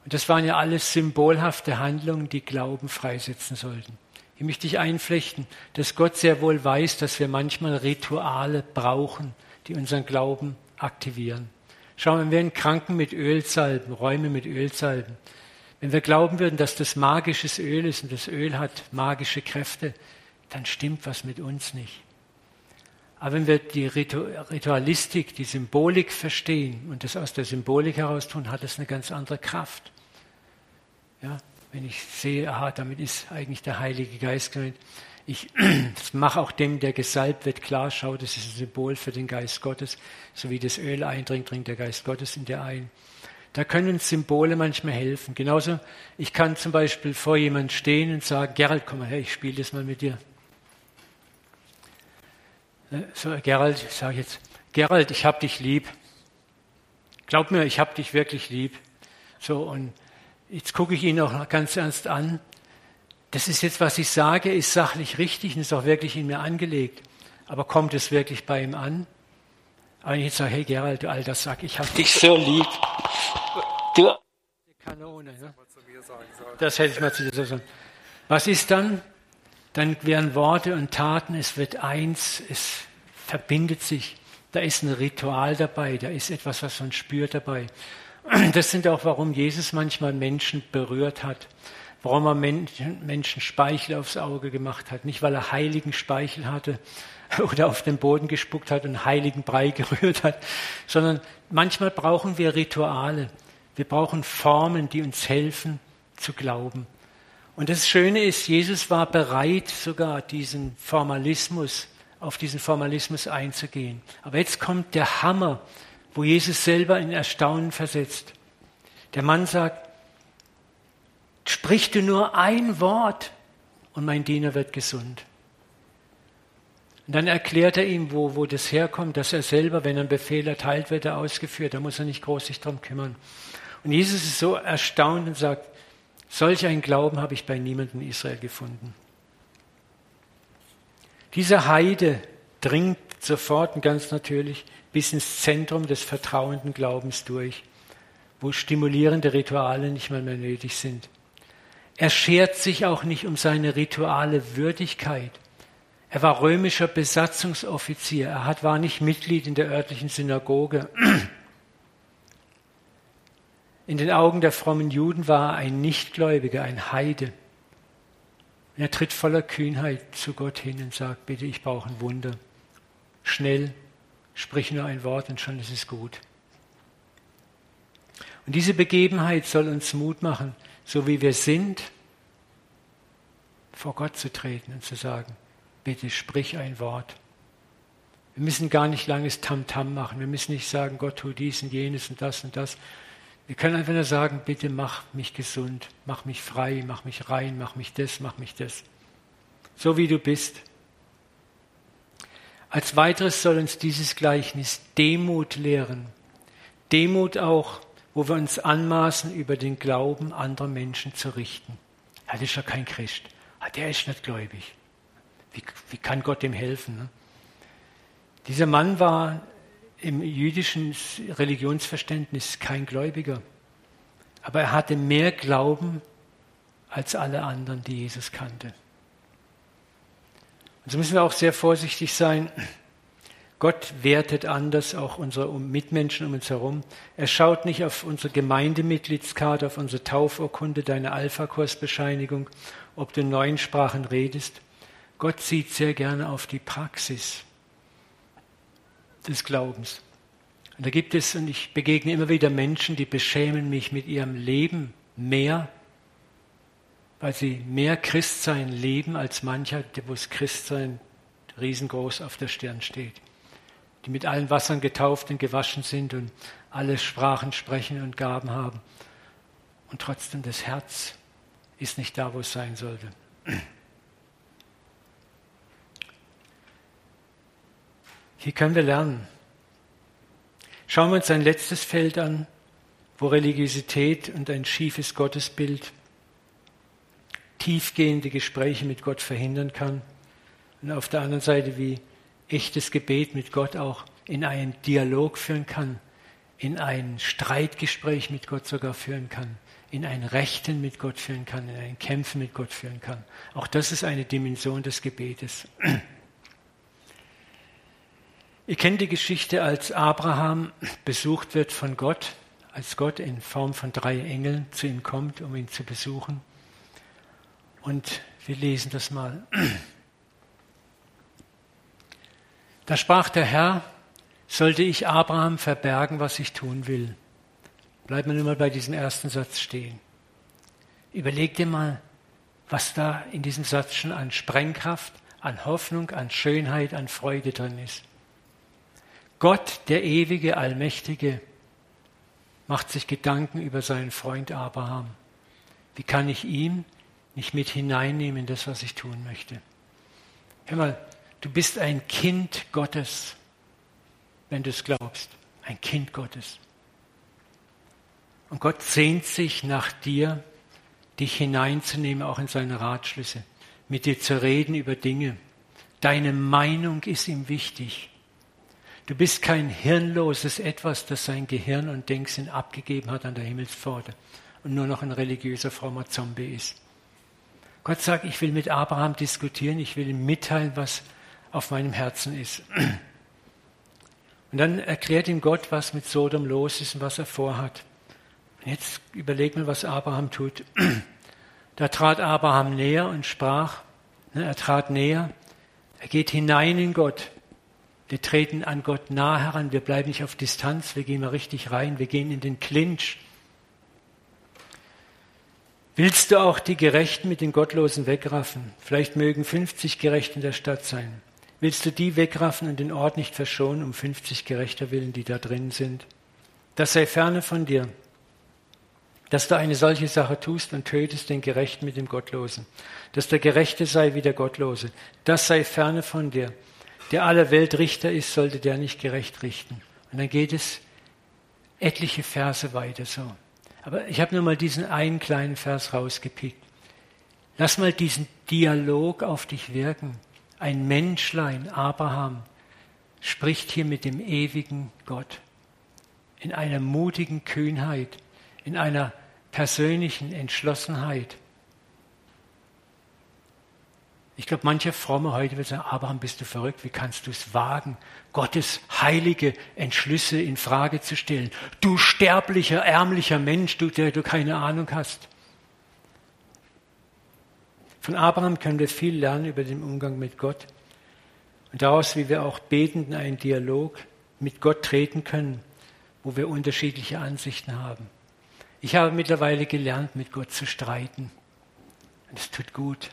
Und das waren ja alles symbolhafte Handlungen, die Glauben freisetzen sollten. Hier möchte ich einflechten, dass Gott sehr wohl weiß, dass wir manchmal Rituale brauchen, die unseren Glauben aktivieren. Schauen wir, wenn wir einen Kranken mit Öl salben, Räume mit Öl salben, wenn wir glauben würden, dass das magisches Öl ist und das Öl hat magische Kräfte, dann stimmt was mit uns nicht. Aber wenn wir die Ritualistik, die Symbolik verstehen und das aus der Symbolik heraus tun, hat es eine ganz andere Kraft. Ja, wenn ich sehe, aha, damit ist eigentlich der Heilige Geist gemeint. Ich mache auch dem, der gesalbt wird, klar, schau, das ist ein Symbol für den Geist Gottes. So wie das Öl eindringt, dringt der Geist Gottes in dir ein. Da können Symbole manchmal helfen. Genauso, ich kann zum Beispiel vor jemand stehen und sagen, Gerald, komm mal her, ich spiele das mal mit dir. Ne, so, Gerald, ich sage jetzt, Gerald, ich hab dich lieb. Glaub mir, ich hab dich wirklich lieb. So, und jetzt gucke ich ihn auch ganz ernst an. Das ist jetzt, was ich sage, ist sachlich richtig und ist auch wirklich in mir angelegt. Aber kommt es wirklich bei ihm an? Aber wenn ich jetzt sage, hey Gerald, du alter Sack, ich hab dich so lieb. Du Kanone. Ne? Das hätte ich mal zu dir sagen. Was ist dann? Dann werden Worte und Taten, es wird eins, es verbindet sich. Da ist ein Ritual dabei, da ist etwas, was man spürt dabei. Das sind auch, warum Jesus manchmal Menschen berührt hat, warum er Menschen Speichel aufs Auge gemacht hat. Nicht, weil er heiligen Speichel hatte oder auf den Boden gespuckt hat und heiligen Brei gerührt hat, sondern manchmal brauchen wir Rituale. Wir brauchen Formen, die uns helfen zu glauben. Und das Schöne ist, Jesus war bereit, sogar diesen Formalismus, auf diesen Formalismus einzugehen. Aber jetzt kommt der Hammer, wo Jesus selber in Erstaunen versetzt. Der Mann sagt, sprich du nur ein Wort und mein Diener wird gesund. Und dann erklärt er ihm, wo, wo das herkommt, dass er selber, wenn einen Befehl erteilt, wird er ausgeführt. Da muss er nicht groß sich drum kümmern. Und Jesus ist so erstaunt und sagt, Solch einen Glauben habe ich bei niemandem in Israel gefunden. Dieser Heide dringt sofort und ganz natürlich bis ins Zentrum des vertrauenden Glaubens durch, wo stimulierende Rituale nicht mal mehr nötig sind. Er schert sich auch nicht um seine rituale Würdigkeit. Er war römischer Besatzungsoffizier. Er hat, war nicht Mitglied in der örtlichen Synagoge. In den Augen der frommen Juden war er ein Nichtgläubiger, ein Heide. Und er tritt voller Kühnheit zu Gott hin und sagt, bitte, ich brauche ein Wunder. Schnell, sprich nur ein Wort und schon ist es gut. Und diese Begebenheit soll uns Mut machen, so wie wir sind, vor Gott zu treten und zu sagen, bitte sprich ein Wort. Wir müssen gar nicht langes Tamtam -Tam machen. Wir müssen nicht sagen, Gott tu dies und jenes und das und das, wir können einfach nur sagen, bitte mach mich gesund, mach mich frei, mach mich rein, mach mich das, mach mich das. So wie du bist. Als weiteres soll uns dieses Gleichnis Demut lehren. Demut auch, wo wir uns anmaßen, über den Glauben anderer Menschen zu richten. Ja, das ist ja kein Christ. Ja, der ist nicht gläubig. Wie, wie kann Gott dem helfen? Ne? Dieser Mann war im jüdischen Religionsverständnis kein Gläubiger. Aber er hatte mehr Glauben als alle anderen, die Jesus kannte. Und so müssen wir auch sehr vorsichtig sein. Gott wertet anders auch unsere Mitmenschen um uns herum. Er schaut nicht auf unsere Gemeindemitgliedskarte, auf unsere Taufurkunde, deine Alpha-Kursbescheinigung, ob du in neuen Sprachen redest. Gott sieht sehr gerne auf die Praxis des Glaubens. Und da gibt es, und ich begegne immer wieder Menschen, die beschämen mich mit ihrem Leben mehr, weil sie mehr Christsein leben als mancher, wo das Christsein riesengroß auf der Stirn steht. Die mit allen Wassern getauft und gewaschen sind und alle Sprachen sprechen und Gaben haben. Und trotzdem das Herz ist nicht da, wo es sein sollte. Hier können wir lernen. Schauen wir uns ein letztes Feld an, wo Religiosität und ein schiefes Gottesbild tiefgehende Gespräche mit Gott verhindern kann. Und auf der anderen Seite, wie echtes Gebet mit Gott auch in einen Dialog führen kann, in ein Streitgespräch mit Gott sogar führen kann, in ein Rechten mit Gott führen kann, in ein Kämpfen mit Gott führen kann. Auch das ist eine Dimension des Gebetes. Ihr kennt die Geschichte, als Abraham besucht wird von Gott, als Gott in Form von drei Engeln zu ihm kommt, um ihn zu besuchen. Und wir lesen das mal. Da sprach der Herr, sollte ich Abraham verbergen, was ich tun will. Bleiben wir nur mal bei diesem ersten Satz stehen. Überleg dir mal, was da in diesem Satz schon an Sprengkraft, an Hoffnung, an Schönheit, an Freude drin ist. Gott, der ewige, allmächtige, macht sich Gedanken über seinen Freund Abraham. Wie kann ich ihm nicht mit hineinnehmen in das, was ich tun möchte? Hör mal, du bist ein Kind Gottes, wenn du es glaubst. Ein Kind Gottes. Und Gott sehnt sich nach dir, dich hineinzunehmen, auch in seine Ratschlüsse, mit dir zu reden über Dinge. Deine Meinung ist ihm wichtig. Du bist kein hirnloses Etwas, das sein Gehirn und Denksinn abgegeben hat an der Himmelspforte und nur noch ein religiöser, frommer Zombie ist. Gott sagt, ich will mit Abraham diskutieren, ich will ihm mitteilen, was auf meinem Herzen ist. Und dann erklärt ihm Gott, was mit Sodom los ist und was er vorhat. Und jetzt überlegt mal, was Abraham tut. Da trat Abraham näher und sprach, ne, er trat näher, er geht hinein in Gott. Wir treten an Gott nah heran, wir bleiben nicht auf Distanz, wir gehen mal richtig rein, wir gehen in den Clinch. Willst du auch die Gerechten mit den Gottlosen wegraffen? Vielleicht mögen 50 Gerechte in der Stadt sein. Willst du die wegraffen und den Ort nicht verschonen, um 50 Gerechter willen, die da drin sind? Das sei ferne von dir, dass du eine solche Sache tust und tötest den Gerechten mit dem Gottlosen. Dass der Gerechte sei wie der Gottlose. Das sei ferne von dir. Der aller Welt Richter ist, sollte der nicht gerecht richten. Und dann geht es etliche Verse weiter so. Aber ich habe nur mal diesen einen kleinen Vers rausgepickt. Lass mal diesen Dialog auf dich wirken. Ein Menschlein, Abraham, spricht hier mit dem ewigen Gott in einer mutigen Kühnheit, in einer persönlichen Entschlossenheit. Ich glaube, mancher Fromme heute wird sagen, Abraham, bist du verrückt? Wie kannst du es wagen, Gottes heilige Entschlüsse in Frage zu stellen? Du sterblicher, ärmlicher Mensch, du, der du keine Ahnung hast. Von Abraham können wir viel lernen über den Umgang mit Gott und daraus, wie wir auch betend in einen Dialog mit Gott treten können, wo wir unterschiedliche Ansichten haben. Ich habe mittlerweile gelernt, mit Gott zu streiten. Und es tut gut.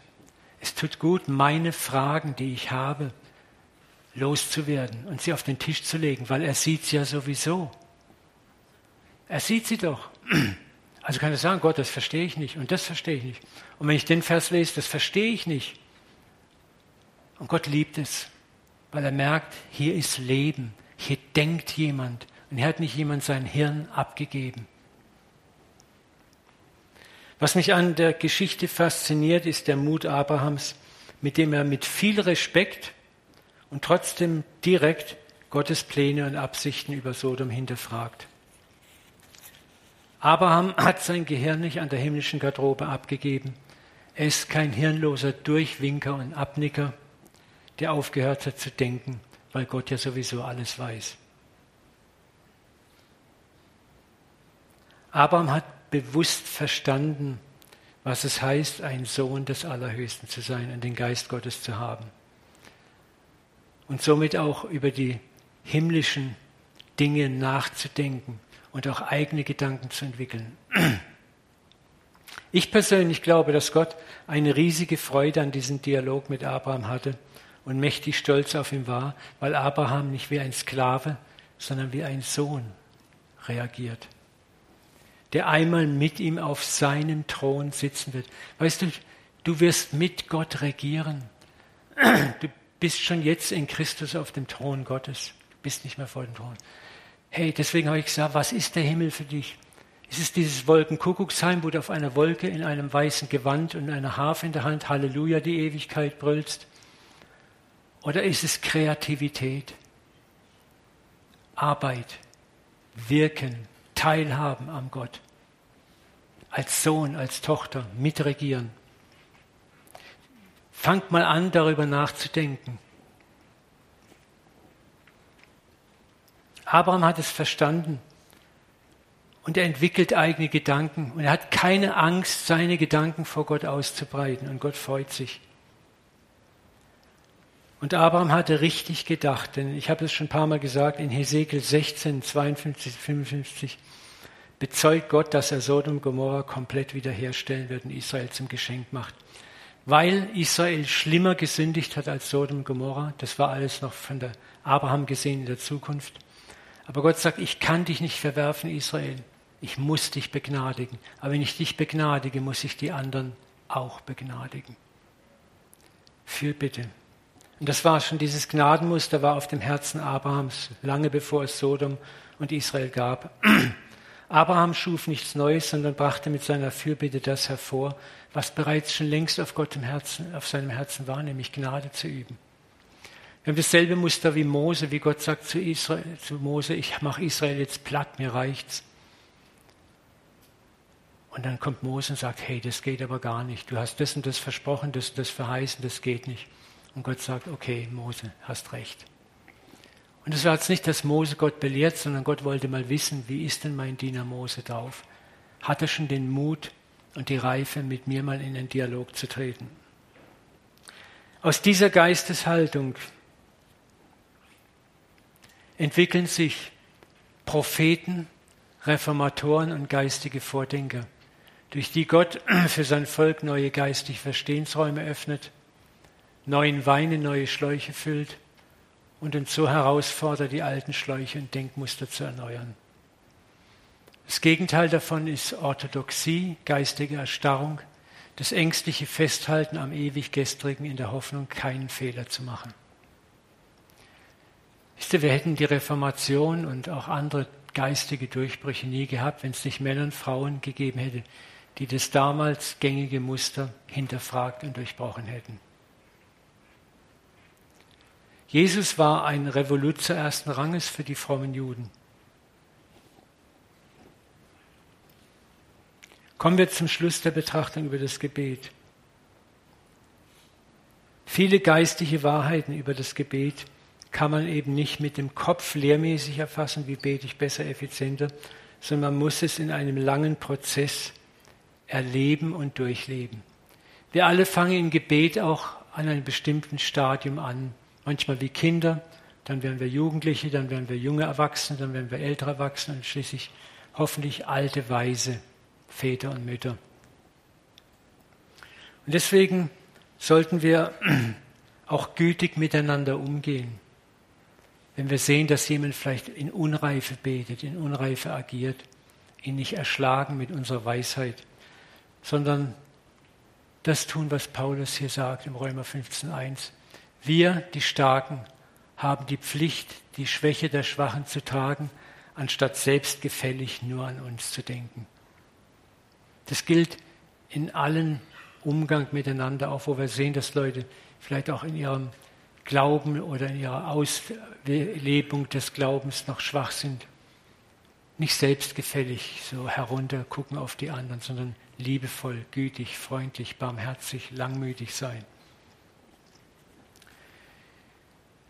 Es tut gut, meine Fragen, die ich habe, loszuwerden und sie auf den Tisch zu legen, weil er sieht sie ja sowieso. Er sieht sie doch. Also kann er sagen, Gott, das verstehe ich nicht und das verstehe ich nicht. Und wenn ich den Vers lese, das verstehe ich nicht. Und Gott liebt es, weil er merkt, hier ist Leben, hier denkt jemand und er hat nicht jemand sein Hirn abgegeben. Was mich an der Geschichte fasziniert, ist der Mut Abrahams, mit dem er mit viel Respekt und trotzdem direkt Gottes Pläne und Absichten über Sodom hinterfragt. Abraham hat sein Gehirn nicht an der himmlischen Garderobe abgegeben. Er ist kein hirnloser Durchwinker und Abnicker, der aufgehört hat zu denken, weil Gott ja sowieso alles weiß. Abraham hat bewusst verstanden, was es heißt, ein Sohn des Allerhöchsten zu sein und den Geist Gottes zu haben. Und somit auch über die himmlischen Dinge nachzudenken und auch eigene Gedanken zu entwickeln. Ich persönlich glaube, dass Gott eine riesige Freude an diesem Dialog mit Abraham hatte und mächtig stolz auf ihn war, weil Abraham nicht wie ein Sklave, sondern wie ein Sohn reagiert. Der einmal mit ihm auf seinem Thron sitzen wird. Weißt du, du wirst mit Gott regieren. Du bist schon jetzt in Christus auf dem Thron Gottes. Du bist nicht mehr vor dem Thron. Hey, deswegen habe ich gesagt, was ist der Himmel für dich? Ist es dieses Wolkenkuckucksheim, wo du auf einer Wolke in einem weißen Gewand und einer Harfe in der Hand Halleluja die Ewigkeit brüllst? Oder ist es Kreativität, Arbeit, Wirken, Teilhaben am Gott? Als Sohn, als Tochter, mitregieren. Fangt mal an, darüber nachzudenken. Abraham hat es verstanden und er entwickelt eigene Gedanken und er hat keine Angst, seine Gedanken vor Gott auszubreiten und Gott freut sich. Und Abraham hatte richtig gedacht, denn ich habe es schon ein paar Mal gesagt, in Hesekiel 16, 52, 55 bezeugt Gott, dass er Sodom und Gomorra komplett wiederherstellen wird und Israel zum Geschenk macht. Weil Israel schlimmer gesündigt hat als Sodom und Gomorra, das war alles noch von der Abraham gesehen in der Zukunft. Aber Gott sagt, ich kann dich nicht verwerfen, Israel. Ich muss dich begnadigen. Aber wenn ich dich begnadige, muss ich die anderen auch begnadigen. Für bitte. Und das war schon dieses Gnadenmuster war auf dem Herzen Abrahams, lange bevor es Sodom und Israel gab. Abraham schuf nichts Neues, sondern brachte mit seiner Fürbitte das hervor, was bereits schon längst auf Gott im Herzen, auf seinem Herzen war, nämlich Gnade zu üben. Wir haben dasselbe Muster wie Mose, wie Gott sagt zu, Israel, zu Mose, ich mache Israel jetzt platt, mir reicht's. Und dann kommt Mose und sagt, hey, das geht aber gar nicht. Du hast das und das versprochen, das und das verheißen, das geht nicht. Und Gott sagt, okay, Mose, hast recht. Und es war jetzt nicht, dass Mose Gott belehrt, sondern Gott wollte mal wissen, wie ist denn mein Diener Mose drauf? Hat er schon den Mut und die Reife, mit mir mal in einen Dialog zu treten? Aus dieser Geisteshaltung entwickeln sich Propheten, Reformatoren und geistige Vordenker durch die Gott für sein Volk neue geistige Verstehensräume öffnet, neuen Wein in neue Schläuche füllt und uns so herausfordert, die alten Schläuche und Denkmuster zu erneuern. Das Gegenteil davon ist Orthodoxie, geistige Erstarrung, das ängstliche Festhalten am ewig Gestrigen in der Hoffnung, keinen Fehler zu machen. Wisst ihr, wir hätten die Reformation und auch andere geistige Durchbrüche nie gehabt, wenn es nicht Männer und Frauen gegeben hätte, die das damals gängige Muster hinterfragt und durchbrochen hätten. Jesus war ein Revoluzer ersten Ranges für die frommen Juden. Kommen wir zum Schluss der Betrachtung über das Gebet. Viele geistliche Wahrheiten über das Gebet kann man eben nicht mit dem Kopf lehrmäßig erfassen, wie bete ich besser, effizienter, sondern man muss es in einem langen Prozess erleben und durchleben. Wir alle fangen im Gebet auch an einem bestimmten Stadium an. Manchmal wie Kinder, dann werden wir Jugendliche, dann werden wir junge Erwachsene, dann werden wir ältere Erwachsene und schließlich hoffentlich alte, weise Väter und Mütter. Und deswegen sollten wir auch gütig miteinander umgehen. Wenn wir sehen, dass jemand vielleicht in Unreife betet, in Unreife agiert, ihn nicht erschlagen mit unserer Weisheit, sondern das tun, was Paulus hier sagt im Römer 15.1. Wir, die Starken, haben die Pflicht, die Schwäche der Schwachen zu tragen, anstatt selbstgefällig nur an uns zu denken. Das gilt in allen Umgang miteinander, auch wo wir sehen, dass Leute vielleicht auch in ihrem Glauben oder in ihrer Auslebung des Glaubens noch schwach sind. Nicht selbstgefällig so herunter gucken auf die anderen, sondern liebevoll, gütig, freundlich, barmherzig, langmütig sein.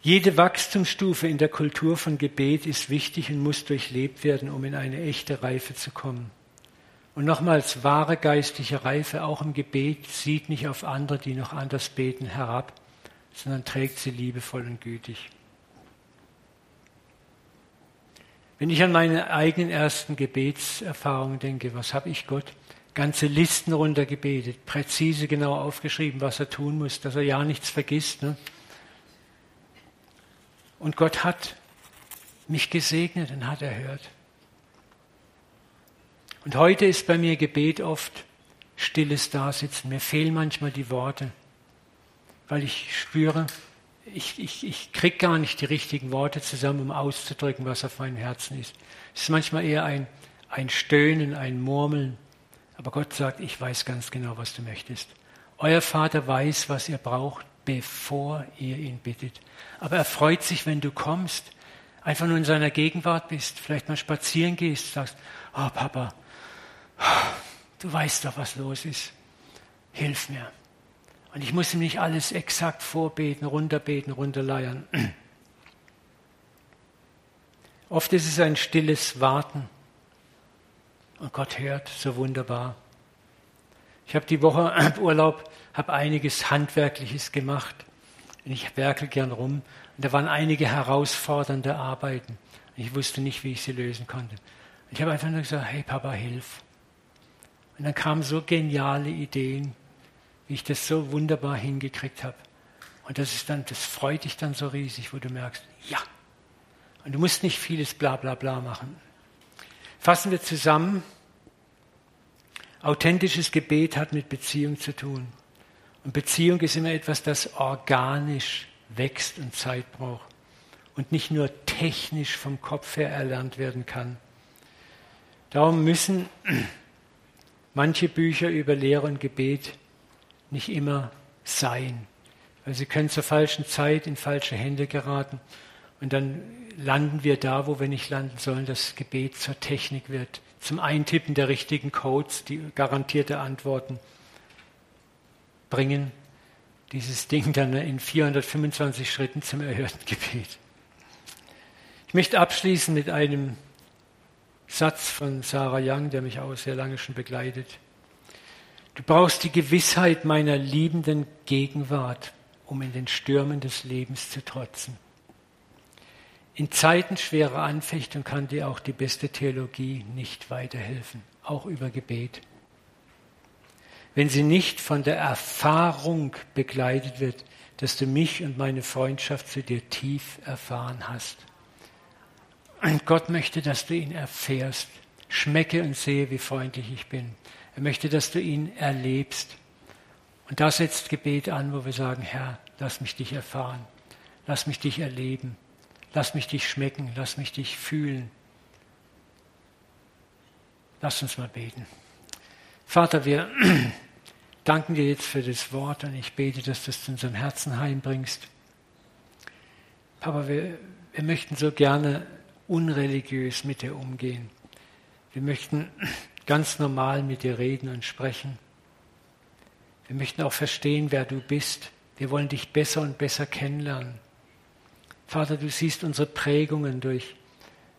Jede Wachstumsstufe in der Kultur von Gebet ist wichtig und muss durchlebt werden, um in eine echte Reife zu kommen. Und nochmals, wahre geistliche Reife auch im Gebet sieht nicht auf andere, die noch anders beten, herab, sondern trägt sie liebevoll und gütig. Wenn ich an meine eigenen ersten Gebetserfahrungen denke, was habe ich Gott? Ganze Listen runtergebetet, präzise genau aufgeschrieben, was er tun muss, dass er ja nichts vergisst. Ne? Und Gott hat mich gesegnet und hat erhört. Und heute ist bei mir Gebet oft stilles Dasitzen. Mir fehlen manchmal die Worte, weil ich spüre, ich, ich, ich kriege gar nicht die richtigen Worte zusammen, um auszudrücken, was auf meinem Herzen ist. Es ist manchmal eher ein, ein Stöhnen, ein Murmeln. Aber Gott sagt, ich weiß ganz genau, was du möchtest. Euer Vater weiß, was ihr braucht, bevor ihr ihn bittet. Aber er freut sich, wenn du kommst, einfach nur in seiner Gegenwart bist, vielleicht mal spazieren gehst, sagst, oh Papa, du weißt doch, was los ist. Hilf mir. Und ich muss ihm nicht alles exakt vorbeten, runterbeten, runterleiern. Oft ist es ein stilles Warten. Und Gott hört so wunderbar. Ich habe die Woche Urlaub, habe einiges Handwerkliches gemacht. Und ich werkel gern rum. Und da waren einige herausfordernde Arbeiten. Und ich wusste nicht, wie ich sie lösen konnte. Und ich habe einfach nur gesagt, hey Papa, hilf. Und dann kamen so geniale Ideen, wie ich das so wunderbar hingekriegt habe. Und das ist dann, das freut dich dann so riesig, wo du merkst, ja. Und du musst nicht vieles bla bla bla machen. Fassen wir zusammen. Authentisches Gebet hat mit Beziehung zu tun. Und Beziehung ist immer etwas, das organisch wächst und Zeit braucht und nicht nur technisch vom Kopf her erlernt werden kann. Darum müssen manche Bücher über Lehre und Gebet nicht immer sein, weil sie können zur falschen Zeit in falsche Hände geraten und dann landen wir da, wo wir nicht landen sollen, dass Gebet zur Technik wird, zum Eintippen der richtigen Codes, die garantierte Antworten bringen, dieses Ding dann in 425 Schritten zum erhörten Gebet. Ich möchte abschließen mit einem Satz von Sarah Young, der mich auch sehr lange schon begleitet. Du brauchst die Gewissheit meiner liebenden Gegenwart, um in den Stürmen des Lebens zu trotzen. In Zeiten schwerer Anfechtung kann dir auch die beste Theologie nicht weiterhelfen, auch über Gebet. Wenn sie nicht von der Erfahrung begleitet wird, dass du mich und meine Freundschaft zu dir tief erfahren hast. Und Gott möchte, dass du ihn erfährst. Schmecke und sehe, wie freundlich ich bin. Er möchte, dass du ihn erlebst. Und da setzt Gebet an, wo wir sagen, Herr, lass mich dich erfahren. Lass mich dich erleben. Lass mich dich schmecken. Lass mich dich fühlen. Lass uns mal beten. Vater, wir danken dir jetzt für das Wort und ich bete, dass du es zu unserem Herzen heimbringst. Papa, wir, wir möchten so gerne unreligiös mit dir umgehen. Wir möchten ganz normal mit dir reden und sprechen. Wir möchten auch verstehen, wer du bist. Wir wollen dich besser und besser kennenlernen. Vater, du siehst unsere Prägungen durch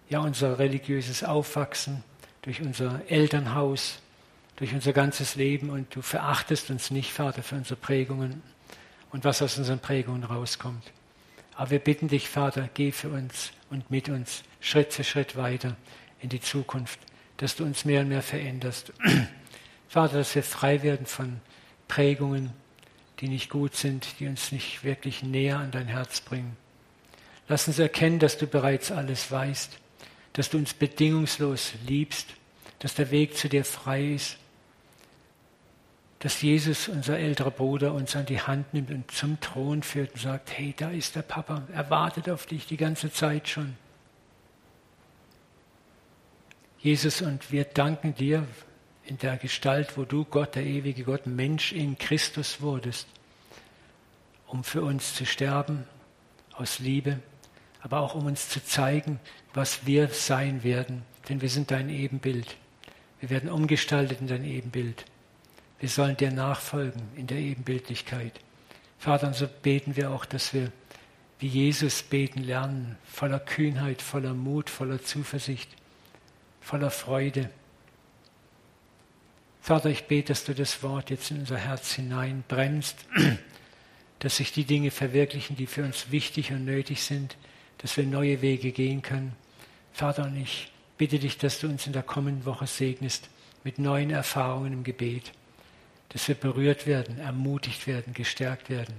ja, unser religiöses Aufwachsen, durch unser Elternhaus, durch unser ganzes Leben und du verachtest uns nicht, Vater, für unsere Prägungen und was aus unseren Prägungen rauskommt. Aber wir bitten dich, Vater, geh für uns und mit uns Schritt für Schritt weiter in die Zukunft, dass du uns mehr und mehr veränderst. Vater, dass wir frei werden von Prägungen, die nicht gut sind, die uns nicht wirklich näher an dein Herz bringen. Lass uns erkennen, dass du bereits alles weißt, dass du uns bedingungslos liebst, dass der Weg zu dir frei ist, dass Jesus, unser älterer Bruder, uns an die Hand nimmt und zum Thron führt und sagt, hey, da ist der Papa, er wartet auf dich die ganze Zeit schon. Jesus, und wir danken dir in der Gestalt, wo du Gott, der ewige Gott, Mensch in Christus wurdest, um für uns zu sterben aus Liebe, aber auch um uns zu zeigen, was wir sein werden, denn wir sind dein Ebenbild. Wir werden umgestaltet in dein Ebenbild. Wir sollen dir nachfolgen in der Ebenbildlichkeit. Vater, und so beten wir auch, dass wir wie Jesus beten lernen, voller Kühnheit, voller Mut, voller Zuversicht, voller Freude. Vater, ich bete, dass du das Wort jetzt in unser Herz hineinbrennst, dass sich die Dinge verwirklichen, die für uns wichtig und nötig sind, dass wir neue Wege gehen können. Vater, und ich bitte dich, dass du uns in der kommenden Woche segnest mit neuen Erfahrungen im Gebet, dass wir berührt werden, ermutigt werden, gestärkt werden.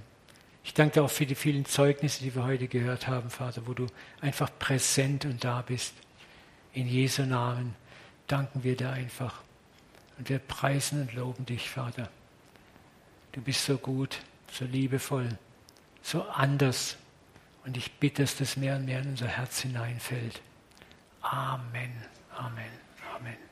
Ich danke dir auch für die vielen Zeugnisse, die wir heute gehört haben, Vater, wo du einfach präsent und da bist. In Jesu Namen. danken wir dir einfach. Und wir preisen und loben dich, Vater. Du bist so gut, so liebevoll, so anders. Und ich bitte, dass das mehr und mehr in unser Herz hineinfällt. Amen, Amen, Amen.